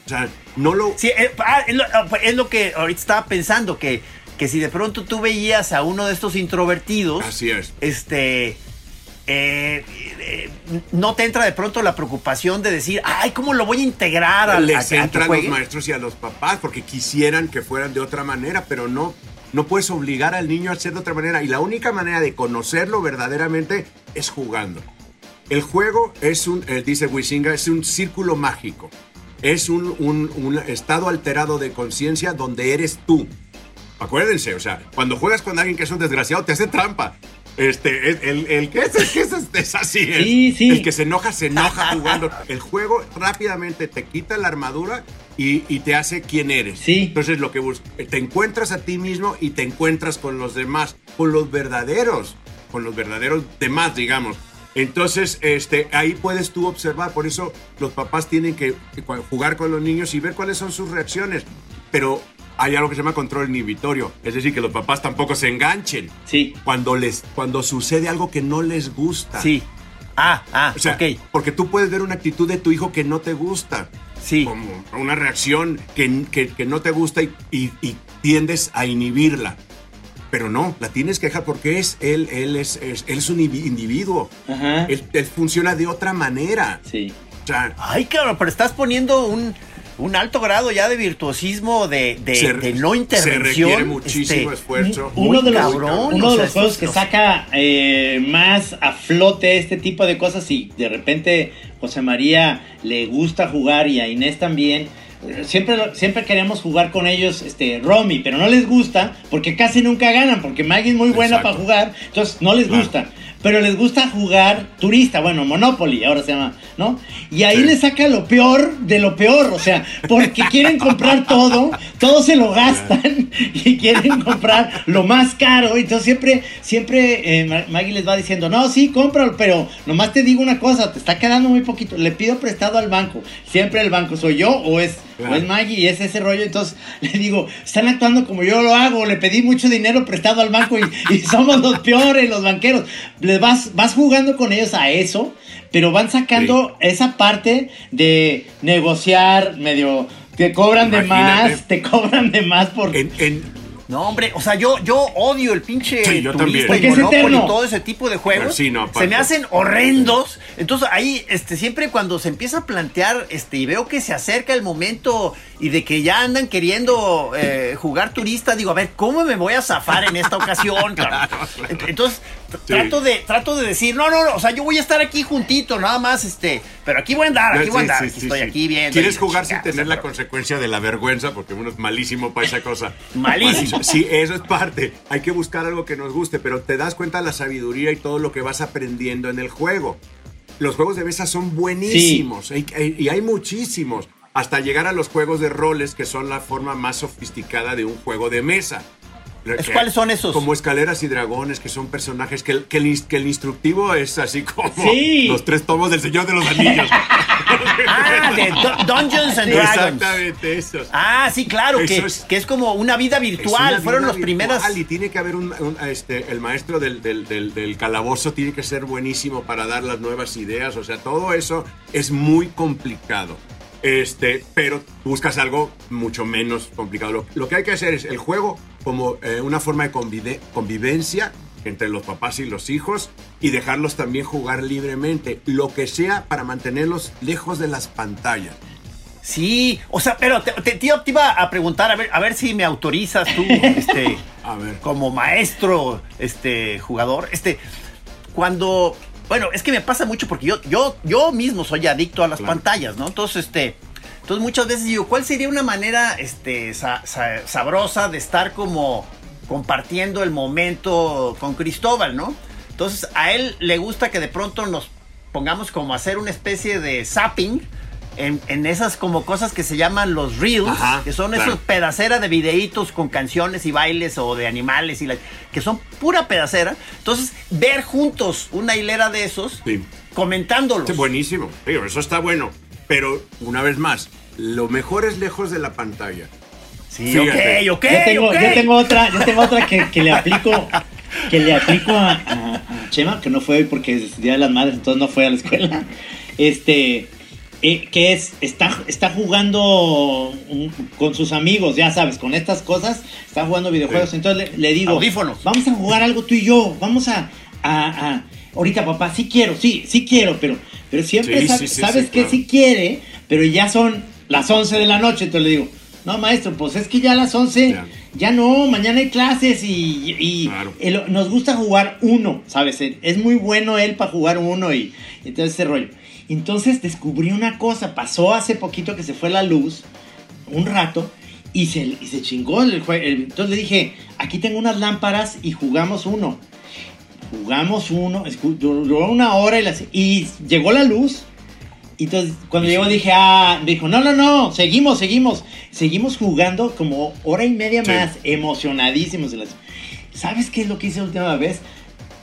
O sea, no lo... Sí, eh, ah, es, lo, es lo que ahorita estaba pensando, que que si de pronto tú veías a uno de estos introvertidos, así es, este, eh, eh, no te entra de pronto la preocupación de decir, ay, ¿cómo lo voy a integrar a, Les a, entra a los maestros y a los papás porque quisieran que fueran de otra manera, pero no, no puedes obligar al niño a ser de otra manera. Y la única manera de conocerlo verdaderamente es jugando. El juego es un, dice Wishinga, es un círculo mágico. es un, un- un estado alterado de conciencia donde eres tú. Acuérdense, o sea, cuando juegas con alguien que es un desgraciado, te hace trampa. Este, el, el, el que es, el que es, es así. es. Sí, sí. El que se enoja, se enoja jugando. El juego rápidamente te quita la armadura y, y te hace quien eres. Sí. Entonces, lo que bus- te encuentras a ti mismo y te encuentras con los demás, con los verdaderos, con los verdaderos demás, digamos. Entonces, este, ahí puedes tú observar. Por eso los papás tienen que jugar con los niños y ver cuáles son sus reacciones. Pero hay algo que se llama control inhibitorio. Es decir, que los papás tampoco se enganchen. Sí. Cuando, les, cuando sucede algo que no les gusta. Sí. Ah, ah, O sea, ok. porque tú puedes ver una actitud de tu hijo que no te gusta. Sí. Como una reacción que, que- que no te gusta y, y- y tiendes a inhibirla. Pero no, la tienes que dejar porque es él, él es, es- él es un indivi- individuo. Ajá. Él, él funciona de otra manera. Sí. O sea, Ay, cabrón, pero estás poniendo un, un alto grado ya de virtuosismo, de, de, se, de no se intervención. requiere muchísimo este, esfuerzo. Muy uno de los, cabrón, uno o de sea, los juegos que saca eh, más a flote este tipo de cosas y de repente José María le gusta jugar y a Inés también. eh, Siempre, siempre queremos jugar con ellos, este, Romy, pero no les gusta porque casi nunca ganan, porque Maggie es muy buena Exacto. para jugar, entonces no les Claro. gusta. Pero les gusta jugar turista, bueno, Monopoly, ahora se llama, ¿no? Y ahí Sí. le saca lo peor de lo peor, o sea, porque quieren comprar todo, todo se lo gastan y quieren comprar lo más caro. Entonces siempre, siempre eh, Ma- Maggie les va diciendo, no, sí, cómpralo, pero nomás te digo una cosa, te está quedando muy poquito, le pido prestado al banco. Siempre el banco soy yo o es, Claro. o es Maggie y es ese rollo. Entonces le digo, están actuando como yo lo hago, le pedí mucho dinero prestado al banco y, y somos los peores, los banqueros. Les vas, vas jugando con ellos a eso, pero van sacando esa parte de negociar medio... Te cobran de más, te cobran de más por... En, en- No, hombre, o sea, yo, yo odio el pinche Sí, yo turista y Monopoly y todo ese tipo de juegos. Sí, no, se me hacen horrendos. Entonces ahí, este, siempre cuando se empieza a plantear, este, y veo que se acerca el momento y de que ya andan queriendo eh, jugar turista, digo, a ver, ¿cómo me voy a zafar en esta ocasión? Entonces, Sí. trato de, trato de decir, no, no, no, o sea, yo voy a estar aquí juntito, nada más, este, pero aquí voy a andar, aquí voy a andar, sí, aquí sí, estoy aquí viendo. Quieres jugar sin tener la pero- consecuencia de la vergüenza, porque uno es malísimo para esa cosa. Malísimo. Sí, eso es parte. Hay que buscar algo que nos guste, pero te das cuenta de la sabiduría y todo lo que vas aprendiendo en el juego. Los juegos de mesa son buenísimos y hay muchísimos. Hasta llegar a los juegos de roles, que son la forma más sofisticada de un juego de mesa. Que- ¿Cuáles son esos? Como escaleras y dragones, que son personajes que, el- que el, ins- que el instructivo es así como Sí. los tres tomos del Señor de los Anillos. Ah, de Dungeons and Dragons. Exactamente, esos. Ah, sí, claro, que, es- que es como una vida virtual. una Fueron vida los virtual Y tiene que haber un, un- este, el maestro del, del- del- del calabozo tiene que ser buenísimo para dar las nuevas ideas. O sea, todo eso es muy complicado. Este, pero buscas algo mucho menos complicado. Lo, lo que hay que hacer es el juego como eh, una forma de convivencia entre los papás y los hijos y dejarlos también jugar libremente, lo que sea para mantenerlos lejos de las pantallas. Sí, o sea, pero te, te- tío, te iba a preguntar, a ver, a ver si me autorizas tú, este, A ver. como maestro, este, jugador, este, cuando, bueno, es que me pasa mucho porque yo, yo, yo mismo soy adicto a las Claro. pantallas, ¿no? Entonces, este, entonces muchas veces digo, ¿cuál sería una manera, este, sa- sa- sabrosa de estar como compartiendo el momento con Cristóbal, ¿no? Entonces, a él le gusta que de pronto nos pongamos como a hacer una especie de zapping en, en esas como cosas que se llaman los reels, Ajá, que son claro. esos pedaceras de videitos con canciones y bailes o de animales y la- que son pura pedacera. Entonces, ver juntos una hilera de esos, Sí. comentándolos. Sí, buenísimo. Digo, eso está bueno. Pero, una vez más, lo mejor es lejos de la pantalla. Sí, Fíjate. ok, ok, yo, tengo, ok. yo tengo otra, yo tengo otra que, que le aplico, que le aplico a, a- a Chema, que no fue hoy porque es Día de las Madres, entonces no fue a la escuela. Este, eh, que es, está, está jugando un- con sus amigos, ya sabes, con estas cosas, está jugando videojuegos. Sí. Entonces le, le digo, Audífonos. vamos a jugar algo tú y yo, vamos a, a- a- ahorita papá, sí quiero, sí, sí quiero, pero, pero siempre Sí, sab- sí, sí, sabes sí, que claro. sí quiere, pero ya son las 11 de la noche, entonces le digo, no maestro, pues es que ya a las 11, Ya. ya, no, mañana hay clases y, y Claro. nos gusta jugar uno, ¿sabes? Es muy bueno él para jugar uno y, y todo ese rollo. Entonces descubrí una cosa, pasó hace poquito que se fue la luz, un rato, y se, y se chingó el juego. Entonces le dije, aquí tengo unas lámparas y jugamos uno. Jugamos uno, duró una hora y, las- y llegó la luz. Y entonces cuando llegó dije, ah, dijo, no, no, no, seguimos, seguimos. Seguimos jugando como hora y media Sí. más, emocionadísimos. ¿Sabes qué es lo que hice la última vez?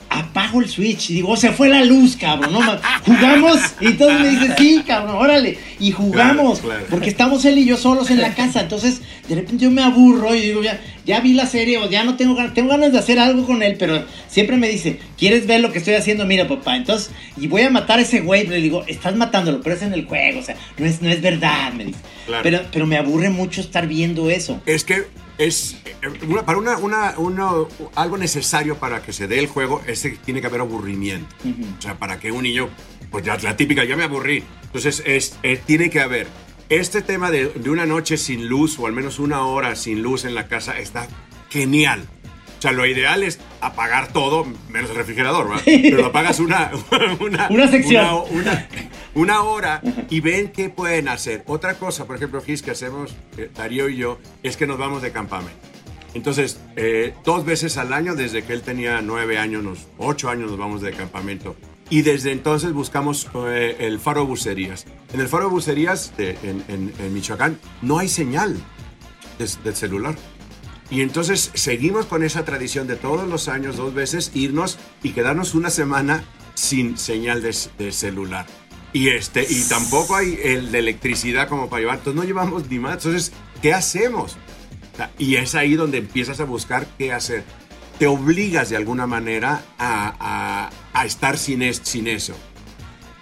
Apago el switch y digo, "Oh, se fue la luz, cabrón. No, ma- jugamos. Y entonces me dice, sí, cabrón, órale. Y jugamos. Claro, claro. Porque estamos él y yo solos en la casa. Entonces, de repente yo me aburro y digo, ya, ya vi la serie o ya no tengo ganas. Tengo ganas de hacer algo con él, pero siempre me dice, ¿quieres ver lo que estoy haciendo? Mira, papá. Entonces, y voy a matar a ese güey. Le digo, estás matándolo, pero es en el juego. O sea, no es, no es verdad, me dice. Claro. Pero, pero me aburre mucho estar viendo eso. Es que es eh, para una, una, una- algo necesario para que se dé el juego es que tiene que haber aburrimiento. O sea, para que un niño, pues ya la típica, ya me aburrí. Entonces, es, tiene que haber. Este tema de, de una noche sin luz o al menos una hora sin luz en la casa está genial. O sea, lo ideal es apagar todo, menos el refrigerador, ¿verdad? Pero lo apagas una, una, Una sección. una- una- una hora y ven qué pueden hacer. Otra cosa, por ejemplo, Gis, que hacemos eh, Darío y yo, es que nos vamos de campamento. Entonces, eh, dos veces al año, desde que él tenía nueve años, nos- ocho años nos vamos de campamento. Y desde entonces buscamos eh, el faro de bucerías. En el faro de bucerías, de- en, Michoacán, no hay señal del celular. Y entonces seguimos con esa tradición de todos los años, dos veces, irnos y quedarnos una semana sin señal de, de celular. Y, este, y tampoco hay el de electricidad como para llevar. Entonces no llevamos ni más. Entonces, ¿qué hacemos? Y es ahí donde empiezas a buscar qué hacer. Te obligas de alguna manera a, a- a estar sin, es- sin eso.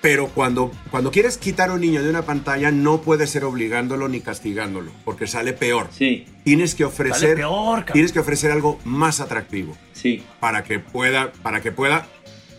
Pero cuando, cuando quieres quitar a un niño de una pantalla, no puedes ser obligándolo ni castigándolo, porque sale peor. Sí, Tienes que ofrecer, peor, tienes que ofrecer algo más atractivo sí. para que pueda, para que pueda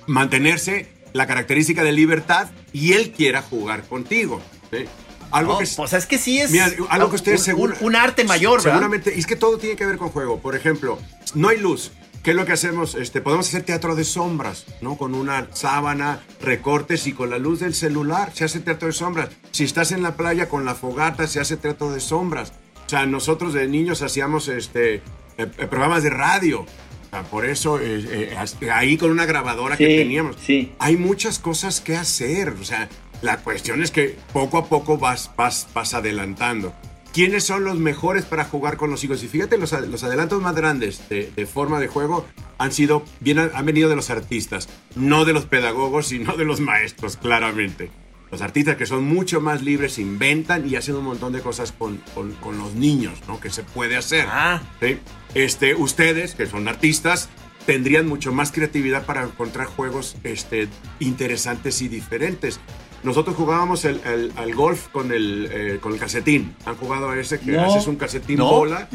mantenerse la característica de libertad y él quiera jugar contigo. ¿sí? Algo No, que es- pues es que sí es Mira, algo que ustedes un, seguro- un, un arte mayor, ¿verdad? Seguramente, y es que todo tiene que ver con juego. Por ejemplo, no hay luz. ¿Qué es lo que hacemos? Este, podemos hacer teatro de sombras, ¿no? Con una sábana, recortes y con la luz del celular se hace teatro de sombras. Si estás en la playa con la fogata, se hace teatro de sombras. O sea, nosotros de niños hacíamos este, eh, eh, programas de radio. O sea, por eso, eh, eh, ahí con una grabadora que Sí, teníamos. sí. Hay muchas cosas que hacer. O sea, la cuestión es que poco a poco vas, vas, vas adelantando. ¿Quiénes son los mejores para jugar con los hijos? Y fíjate, los, los adelantos más grandes de, de forma de juego han sido, bien, han venido de los artistas, no de los pedagogos, sino de los maestros, claramente. Los artistas que son mucho más libres, inventan y hacen un montón de cosas con, con- con los niños, ¿no? Que se puede hacer. Ah. ¿sí? Este, ustedes, que son artistas, tendrían mucho más creatividad para encontrar juegos este, interesantes y diferentes. Nosotros jugábamos el, el- al golf con el, eh, con el calcetín. ¿Han jugado a ese que No. haces un calcetín No. bola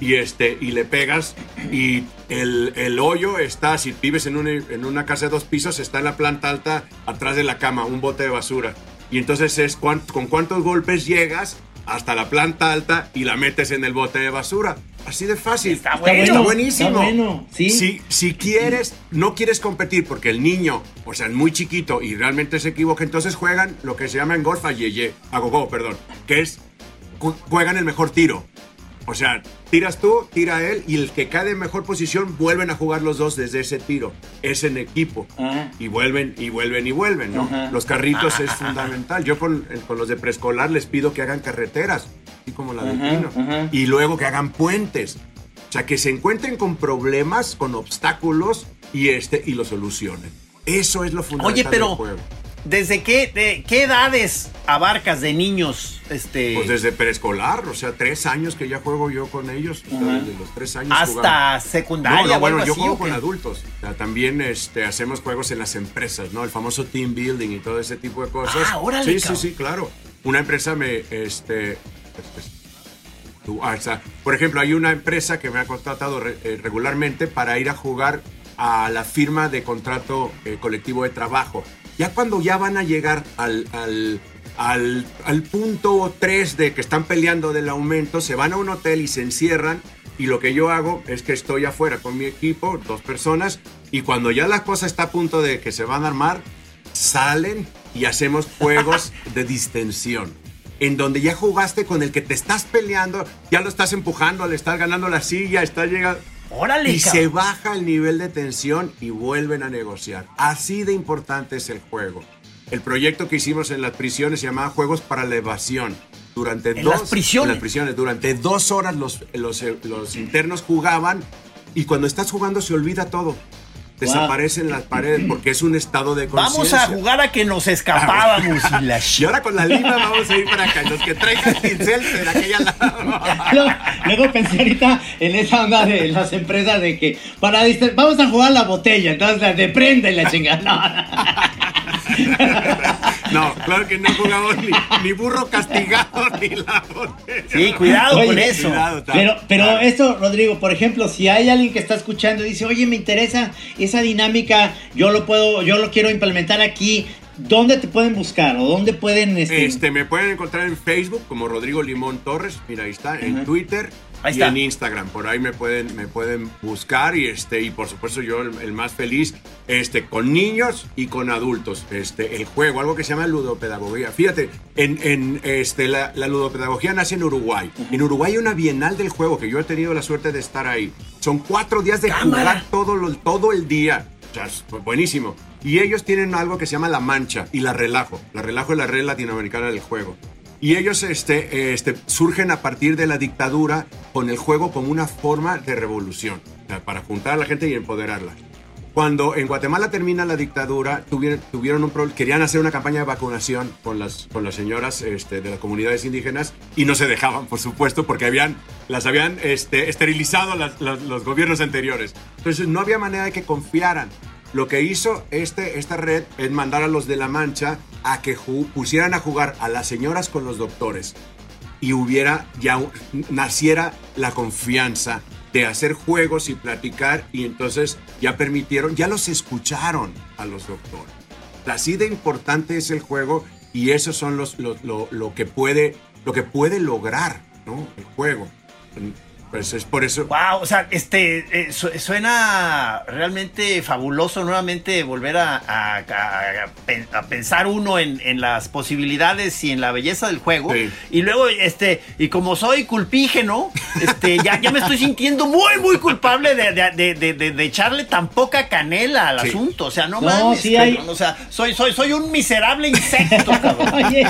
y, este, y le pegas y el, el hoyo está, si vives en una, en una casa de dos pisos, está en la planta alta atrás de la cama, un bote de basura. Y entonces es con cuántos golpes llegas hasta la planta alta y la metes en el bote de basura. Así de fácil. Está Está bueno. Está buenísimo. Está bueno, sí. Si, si quieres, no quieres competir porque el niño, o sea, es muy chiquito y realmente se equivoca, entonces juegan lo que se llama en golf a yeye, a gogo, perdón, que es ju- juegan el mejor tiro. O sea, tiras tú, tira él y el que cae en mejor posición vuelven a jugar los dos desde ese tiro. Es en equipo. Ah. Y vuelven y vuelven y vuelven, ¿no? Los carritos es fundamental. Yo con, con los de preescolar les pido que hagan carreteras, así como la de Pino. Y luego que hagan puentes. O sea, que se encuentren con problemas, con obstáculos y, este, y lo solucionen. Eso es lo fundamental Oye, del pero juego. ¿Desde qué, de, qué edades abarcas de niños? Este, Pues desde preescolar, o sea, tres años que ya juego yo con ellos. desde los tres años hasta secundaria. No, no, bueno, yo así, juego ¿o con adultos. O sea, también este, hacemos juegos en las empresas, ¿no? El famoso team building y todo ese tipo de cosas. Ah, órale, Sí, sí, cabrón. sí, claro. Una empresa me, este, pues, tú- ah, o sea, por ejemplo, hay una empresa que me ha contratado eh, regularmente para ir a jugar a la firma de contrato eh, colectivo de trabajo. Ya cuando ya van a llegar al, al, al, al punto 3 de que están peleando del aumento, se van a un hotel y se encierran. Y lo que yo hago es que estoy afuera con mi equipo, dos personas, y cuando ya la cosa está a punto de que se van a armar, salen y hacemos juegos de distensión. En donde ya jugaste con el que te estás peleando, ya lo estás empujando, le estás ganando la silla, está llegando. Órale, Y cabrón. se baja el nivel de tensión y vuelven a negociar. Así de importante es el juego. El proyecto que hicimos en las prisiones se llamaba Juegos para la Evasión. Durante ¿En dos, las prisiones? en las prisiones. Durante dos horas los, los, los internos jugaban y cuando estás jugando se olvida todo. Desaparecen las paredes porque es un estado de Vamos conciencia. a jugar a que nos escapábamos y la Y ahora con la lima vamos a ir para acá. Los que traigan pincel de aquella lado. Luego, pensé ahorita en esa onda de las empresas de que para vamos a jugar la botella, entonces la de prenda y la chingada. No, claro que no jugamos ni, ni burro castigado ni la botella. Sí, cuidado Oye, con eso. Cuidado. Pero, pero Claro. esto, Rodrigo, por ejemplo, si hay alguien que está escuchando y dice, oye, me interesa esa dinámica, yo lo puedo, yo lo quiero implementar aquí, ¿dónde te pueden buscar o dónde pueden este, Este, me pueden encontrar en Facebook como Rodrigo Limón Torres, mira ahí está, en. Twitter Ahí y está. en Instagram, por ahí me pueden, me pueden buscar y este, y por supuesto yo el, el más feliz, este, con niños y con adultos, este, el juego, algo que se llama ludopedagogía. Fíjate, en, en este, la, la ludopedagogía nace en Uruguay. En Uruguay hay una bienal del juego que yo he tenido la suerte de estar ahí. Son cuatro días de Cámara. jugar todo, lo- todo el día. O sea, es buenísimo. Y ellos tienen algo que se llama la mancha y la relajo. La relajo es la red latinoamericana del juego. Y ellos este, este, surgen a partir de la dictadura con el juego como una forma de revolución, para juntar a la gente y empoderarla. Cuando en Guatemala termina la dictadura, tuvieron, tuvieron un pro- querían hacer una campaña de vacunación con las, con las señoras este, de las comunidades indígenas y no se dejaban, por supuesto, porque habían, las habían este, esterilizado los gobiernos anteriores. Entonces no había manera de que confiaran. Lo que hizo este, esta red es mandar a los de La Mancha a que pusieran a jugar a las señoras con los doctores y hubiera ya naciera la confianza de hacer juegos y platicar y entonces ya permitieron, ya los escucharon a los doctores. Así de importante es el juego y eso son los, lo, lo- lo que puede lo que puede lograr, ¿no? El juego. Pues es por eso. Wow, o sea, este eh, su- suena realmente fabuloso nuevamente volver a, a- a- a pen- a pensar uno en, en las posibilidades y en la belleza del juego. Sí. Y luego, este, y como soy culpígeno, este, ya, ya me estoy sintiendo muy, muy culpable de, de- de- de- de- de echarle tan poca canela al Sí. asunto. O sea, no, No, mames, sí hay- cabrón, O sea, soy, soy, soy un miserable insecto, cabrón. Oye,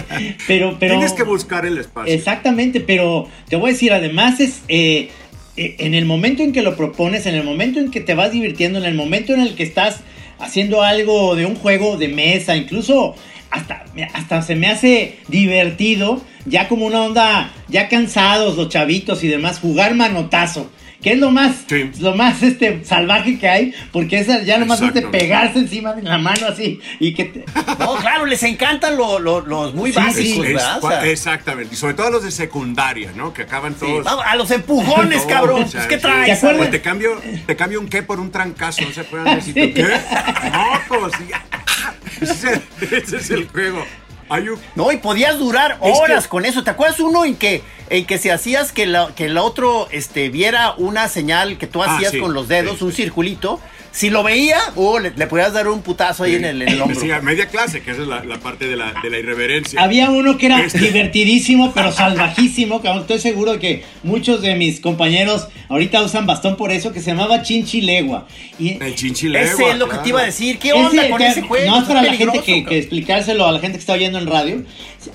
pero, pero. Tienes que buscar el espacio. Exactamente, pero te voy a decir, además es eh, en el momento en que lo propones, en el momento en que te vas divirtiendo, en el momento en el que estás haciendo algo de un juego de mesa, incluso hasta, hasta se me hace divertido, ya como una onda, ya cansados los chavitos y demás, jugar manotazo. Que es lo más, Sí. lo más este, salvaje que hay, porque es ya nomás es de pegarse encima de la mano así y que te- No, claro, les encantan lo- lo- los muy Sí, básicos, sí. Es- ¿verdad? O sea, exactamente. Y sobre todo los de secundaria, ¿no? Que acaban todos. vamos, a los empujones, cabrón. o sea, Pues, ¿Qué traes? ¿Te? Pues te cambio, te cambio un qué por un trancazo, no se pueden decir ¿qué? No, pues ese, es el, ese es el juego. Hay un- No, y podías durar Es horas que- con eso. ¿Te acuerdas uno en que, en que si hacías que, la- que el otro este, viera una señal que tú Ah, hacías sí, con los dedos, sí, un sí. circulito? Si lo veía, oh, le, le podías dar un putazo ahí en el, en el hombro. Sí, a media clase, que esa es la, la parte de la, de la irreverencia. Había uno que era Este- divertidísimo, pero salvajísimo, que estoy seguro que muchos de mis compañeros ahorita usan bastón por eso, que se llamaba Chinchilegua. Y El chinchilegua. Ese es lo que claro. te iba a decir. ¿Qué onda ese- con que- ese juego? No es para la gente que, que explicárselo a la gente que está oyendo en radio.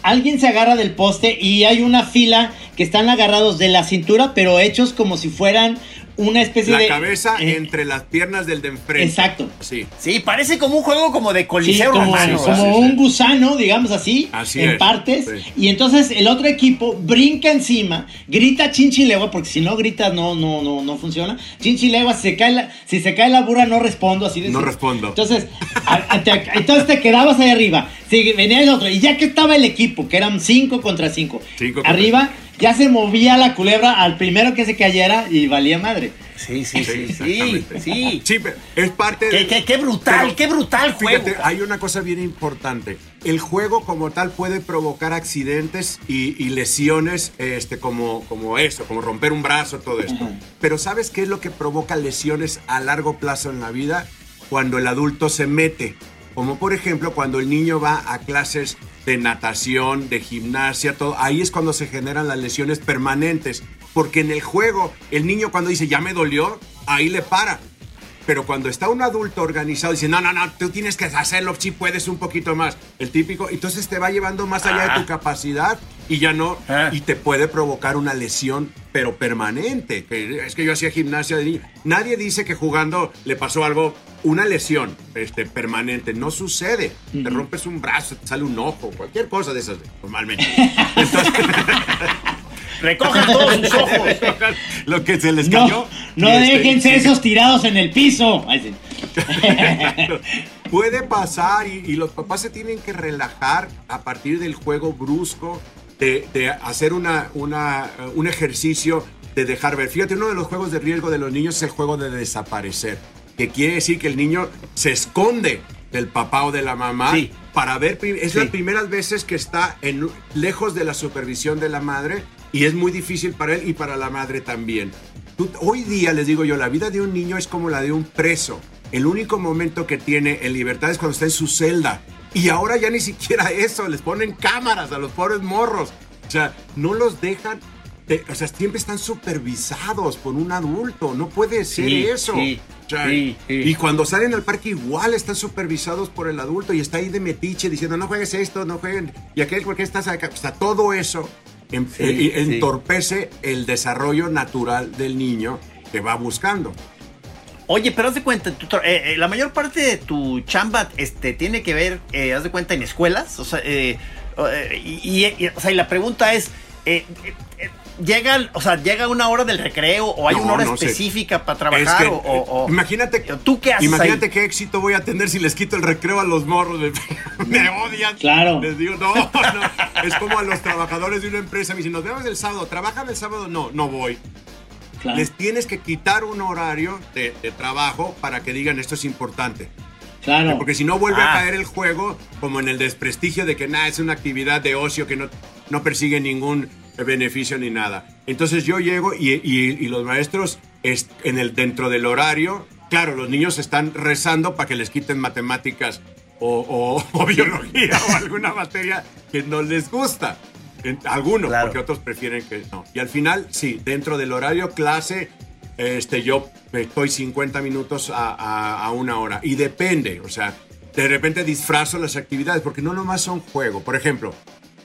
Alguien se agarra del poste y hay una fila que están agarrados de la cintura, pero hechos como si fueran una especie La de. cabeza eh, entre las piernas del de enfrente. Exacto. Sí. Sí, parece como un juego como de Sí, coliseo como, romano. sí, como sí, sí. un gusano, digamos así, Así en es, partes. sí. Y entonces el otro equipo brinca encima, grita chinchilegua, porque si no gritas no, no, no, no funciona. Chinchilegua, si se cae la, si se cae la burra no respondo, así de No respondo. Entonces, a- a- te- entonces te quedabas ahí arriba. Sí, venía el otro. Y ya que estaba el equipo, que eran 5 contra 5, Cinco contra arriba ya se movía la culebra al primero que se cayera y valía madre. Sí, sí, sí, sí, sí. Sí, pero es parte Qué, de. qué- qué brutal, Pero, qué brutal juego. Fíjate, hay una cosa bien importante. El juego como tal puede provocar accidentes y, y lesiones este, como, como eso, como romper un brazo, todo esto. Pero ¿sabes qué es lo que provoca lesiones a largo plazo en la vida? Cuando el adulto se mete Como por ejemplo cuando el niño va a clases de natación, de gimnasia, todo, ahí es cuando se generan las lesiones permanentes. Porque en el juego, el niño cuando dice, ya me dolió, ahí le para. Pero cuando está un adulto organizado, dice, no, no, no, tú tienes que hacerlo, si puedes un poquito más. El típico, entonces te va llevando más allá de tu capacidad y ya no, Ah. y te puede provocar una lesión, pero permanente. Es que yo hacía gimnasia de niño. Nadie dice que jugando le pasó algo, una lesión este, permanente. No sucede. Te rompes un brazo, te sale un ojo, cualquier cosa de esas, normalmente. Entonces, Recojan todos sus ojos. lo que se les No, cayó. no y este, déjense sí. esos tirados en el piso. Ay, sí. Puede pasar y, y los papás se tienen que relajar a partir del juego brusco, de, de hacer una, una, un ejercicio de dejar ver. Fíjate, uno de los juegos de riesgo de los niños es el juego de desaparecer, que quiere decir que el niño se esconde del papá o de la mamá Sí. para ver. Es Sí. las primeras veces que está en, lejos de la supervisión de la madre y es muy difícil para él y para la madre también. Tú- hoy día, les digo yo, la vida de un niño es como la de un preso. El único momento que tiene en libertad es cuando está en su celda. Y ahora ya ni siquiera eso, les ponen cámaras a los pobres morros. O sea, no los dejan, de- o sea, siempre están supervisados por un adulto. No puede ser Sí, eso. sí, sea, sí, sí. Y cuando salen al parque igual están supervisados por el adulto y está ahí de metiche diciendo, no juegues esto, no jueguen. Y aquel, ¿por qué estás acá? O sea, todo eso em- Sí, eh, entorpece el desarrollo natural del niño que va buscando. Oye, pero haz de cuenta, tu eh, eh, la mayor parte de tu chamba este, tiene que ver, eh, haz de cuenta, en escuelas. O sea, y, y- y- o sea, y la pregunta es, eh, eh, eh, ¿llega, o sea, ¿llega una hora del recreo o hay No, una hora no sé. específica para Es trabajar? que, o, o- o- imagínate, ¿Tú qué haces imagínate ahí? qué éxito voy a tener si les quito el recreo a los morros. Me, me odian. Claro. Les digo, no, no. Es como a los trabajadores de una empresa. Me dicen, nos vemos el sábado. ¿Trabajan el sábado? No, no voy. Claro. Les tienes que quitar un horario de, de trabajo para que digan esto es importante. Claro. Porque si no vuelve Ah. a caer el juego como en el desprestigio de que nada, es una actividad de ocio que no, no persigue ningún beneficio ni nada. Entonces yo llego y, y- y los maestros es- en el, dentro del horario, claro, los niños están rezando para que les quiten matemáticas o, o- o biología o alguna materia que no les gusta. Algunos, Claro. porque otros prefieren que no. Y al final, sí, dentro del horario clase, este, yo estoy 50 minutos a, a- a una hora. Y depende, o sea, de repente disfrazo las actividades, porque no nomás son juego. Por ejemplo,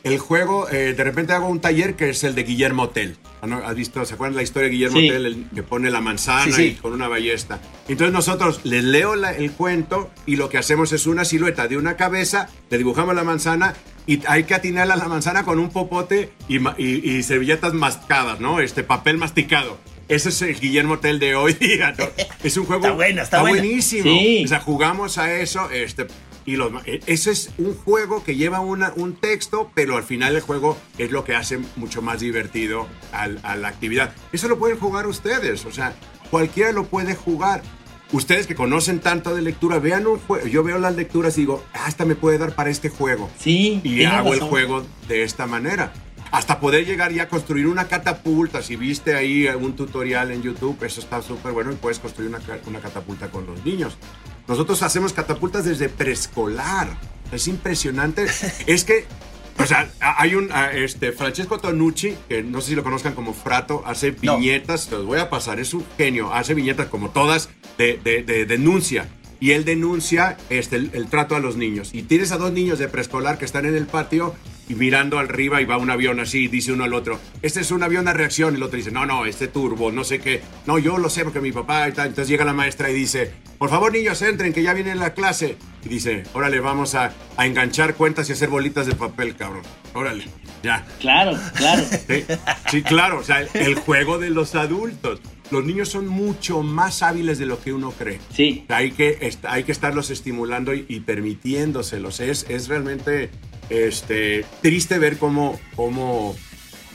el juego, eh, de repente hago un taller que es el de Guillermo Tell. ¿Ah, no? ¿Has visto? ¿Se acuerdan la historia de Guillermo Sí. Tell? El que pone la manzana Sí, sí. y con una ballesta. Entonces nosotros les leo la- el cuento y lo que hacemos es una silueta de una cabeza, le dibujamos la manzana y hay que atinarle a la manzana con un popote y, y- y servilletas mascadas, ¿no? Este papel masticado. Ese es el Guillermo Tell de hoy día. ¿no? Es un juego Está buena, está buenísimo. Sí. O sea, jugamos a eso, este, y los, eh, ese es un juego que lleva una, un texto, pero al final el juego es lo que hace mucho más divertido al- a la actividad. Eso lo pueden jugar ustedes, o sea, cualquiera lo puede jugar. Ustedes que conocen tanto de lectura, vean un juego. Yo veo las lecturas y digo, hasta me puede dar para este juego. Sí. Y hago el juego de esta manera. Hasta poder llegar ya a construir una catapulta. Si viste ahí un tutorial en YouTube, eso está súper bueno y puedes construir una, una catapulta con los niños. Nosotros hacemos catapultas desde preescolar. Es impresionante. es que, o sea, hay un, este, Francesco Tonucci, que no sé si lo conozcan como Frato, hace No. viñetas, te los voy a pasar, es un genio, hace viñetas como todas de, de- de denuncia. Y él denuncia este, el, el trato a los niños. Y tienes a dos niños de preescolar que están en el patio y mirando arriba y va un avión así y dice uno al otro, este es un avión a reacción. Y el otro dice, no, no, este turbo, no sé qué. No, yo lo sé porque mi papá y tal. Entonces llega la maestra y dice, por favor niños, entren, que ya viene la clase. Y dice, órale, vamos a, a enganchar cuentas y hacer bolitas de papel, cabrón. Órale, ya. Claro, claro. Sí, sí, claro, o sea, el, el juego de los adultos. Los niños son mucho más hábiles de lo que uno cree. Sí. Hay que, hay que estarlos estimulando y, y permitiéndoselos. Es, es realmente este, triste ver cómo, cómo,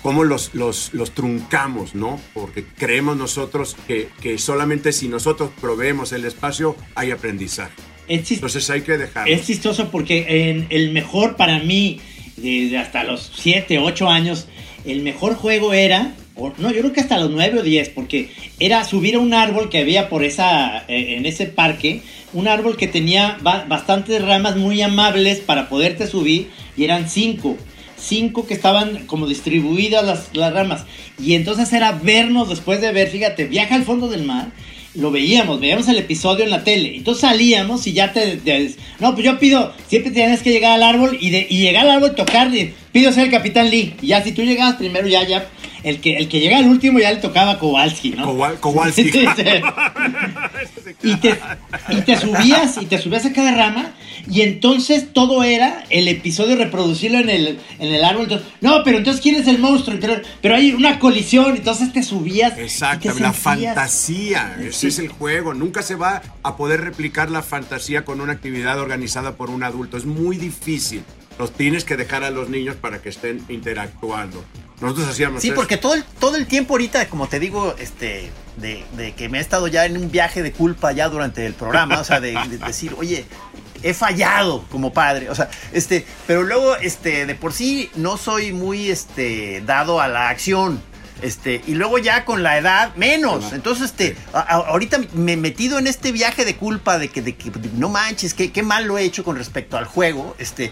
cómo los, los, los truncamos, ¿no? Porque creemos nosotros que, que solamente si nosotros proveemos el espacio hay aprendizaje. Es Entonces hay que dejarlo. Es chistoso porque en el mejor para mí, desde hasta los 7, 8 años, el mejor juego era, o no, yo creo que hasta los 9 o 10, porque era subir a un árbol que había por esa, eh, en ese parque, un árbol que tenía bastantes ramas muy amables para poderte subir, y eran 5 cinco que estaban como distribuidas las, ramas. Y entonces era vernos después de ver, fíjate, viaja al fondo del mar lo veíamos, veíamos el episodio en la tele. Entonces salíamos y ya te, no, pues yo pido, siempre tienes que llegar al árbol y, de, y llegar al árbol, tocar, pido ser el Capitán Lee. Y ya si tú llegabas primero, ya, ya, el que, el que llega al último ya le tocaba Kowalski, ¿no? Kowalski. y, te, y te subías, y te subías a cada rama y entonces todo era el episodio reproducirlo en el, en el árbol. no, pero entonces ¿quién es el monstruo? pero hay una colisión, entonces te subías. Exacto, la fantasía. Ese es el juego. Nunca se va a poder replicar la fantasía con una actividad organizada por un adulto. Es muy difícil. Los tienes que dejar a los niños para que estén interactuando. Nosotros hacíamos Sí, porque todo el, todo el tiempo ahorita, como te digo, este, de, de, que me he estado ya en un viaje de culpa ya durante el programa, o sea, de decir, oye, he fallado como padre, o sea, este, pero luego, este, de por sí no soy muy, este, dado a la acción. Este, y luego ya con la edad, menos. Entonces, este, ahorita me he metido en este viaje de culpa de que, de que no manches, qué, qué mal lo he hecho con respecto al juego. Este,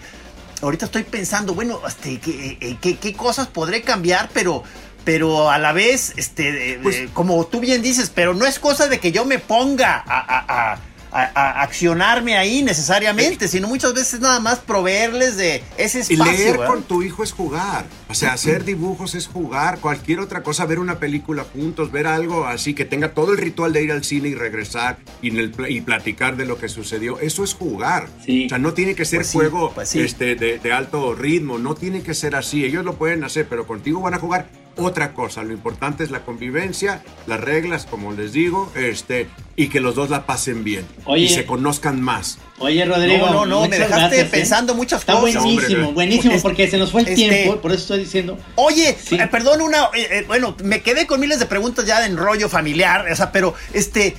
ahorita estoy pensando, bueno, este, qué, eh, qué, qué cosas podré cambiar, pero pero a la vez, este, pues como tú bien dices, pero no es cosa de que yo me ponga a, a, accionarme ahí necesariamente, sino muchas veces nada más proveerles de ese espacio. Y leer con tu hijo es jugar. O sea, hacer dibujos es jugar. Cualquier otra cosa, ver una película juntos, ver algo así que tenga todo el ritual de ir al cine y regresar y, y platicar de lo que sucedió. Eso es jugar. O sea, no tiene que ser pues juego pues este, de, de alto ritmo. No tiene que ser así. Ellos lo pueden hacer, pero contigo van a jugar otra cosa. Lo importante es la convivencia, las reglas, como les digo, este, y que los dos la pasen bien y se conozcan más. Oye, Rodrigo, no, no, me dejaste ¿eh? pensando muchas Está cosas. Está buenísimo, buenísimo, porque se nos fue el este, tiempo, por eso estoy diciendo. Oye, eh, perdón, una, eh, bueno, me quedé con miles de preguntas ya de rollo familiar, o sea, pero este.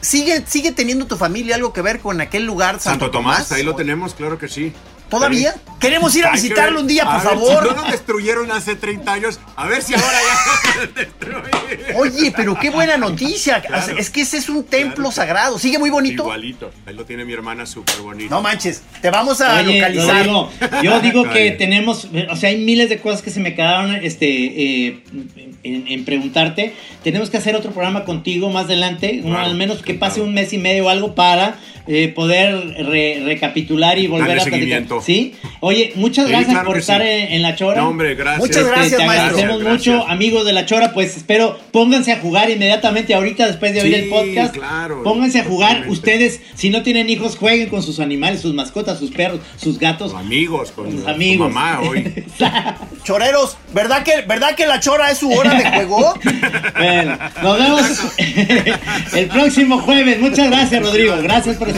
¿Sigue, ¿Sigue teniendo tu familia algo que ver con aquel lugar Santo, Tomás? Ahí lo tenemos, claro que sí. ¿Todavía? Queremos ir a visitarlo un día, por favor. no lo destruyeron hace 30 años, a ver si ahora ya lo destruyen. Oye, pero qué buena noticia. Es que ese es un templo sagrado. ¿Sigue muy bonito? Igualito. Ahí lo tiene mi hermana súper bonito. No manches, te vamos a localizar. yo digo que tenemos, o sea, hay miles de cosas que se me quedaron este, eh, en, preguntarte. Tenemos que hacer otro programa contigo más adelante, al menos que pase un mes y medio o algo para eh, poder recapitular y volver a platicar. ¿Sí? Oye, muchas gracias por estar en, La Chora. No, hombre, gracias. Muchas este, gracias, Te agradecemos mucho, amigos de La Chora. Pues espero, pónganse a jugar inmediatamente ahorita después de oír el podcast. Claro. Pónganse a jugar. Ustedes, si no tienen hijos, jueguen con sus animales, sus mascotas, sus perros, sus gatos. amigos, con, sus amigos. mamá hoy. Choreros, ¿verdad que, ¿verdad que La Chora es su hora de juego? bueno, nos vemos el próximo jueves. Muchas gracias, Rodrigo. Gracias por estar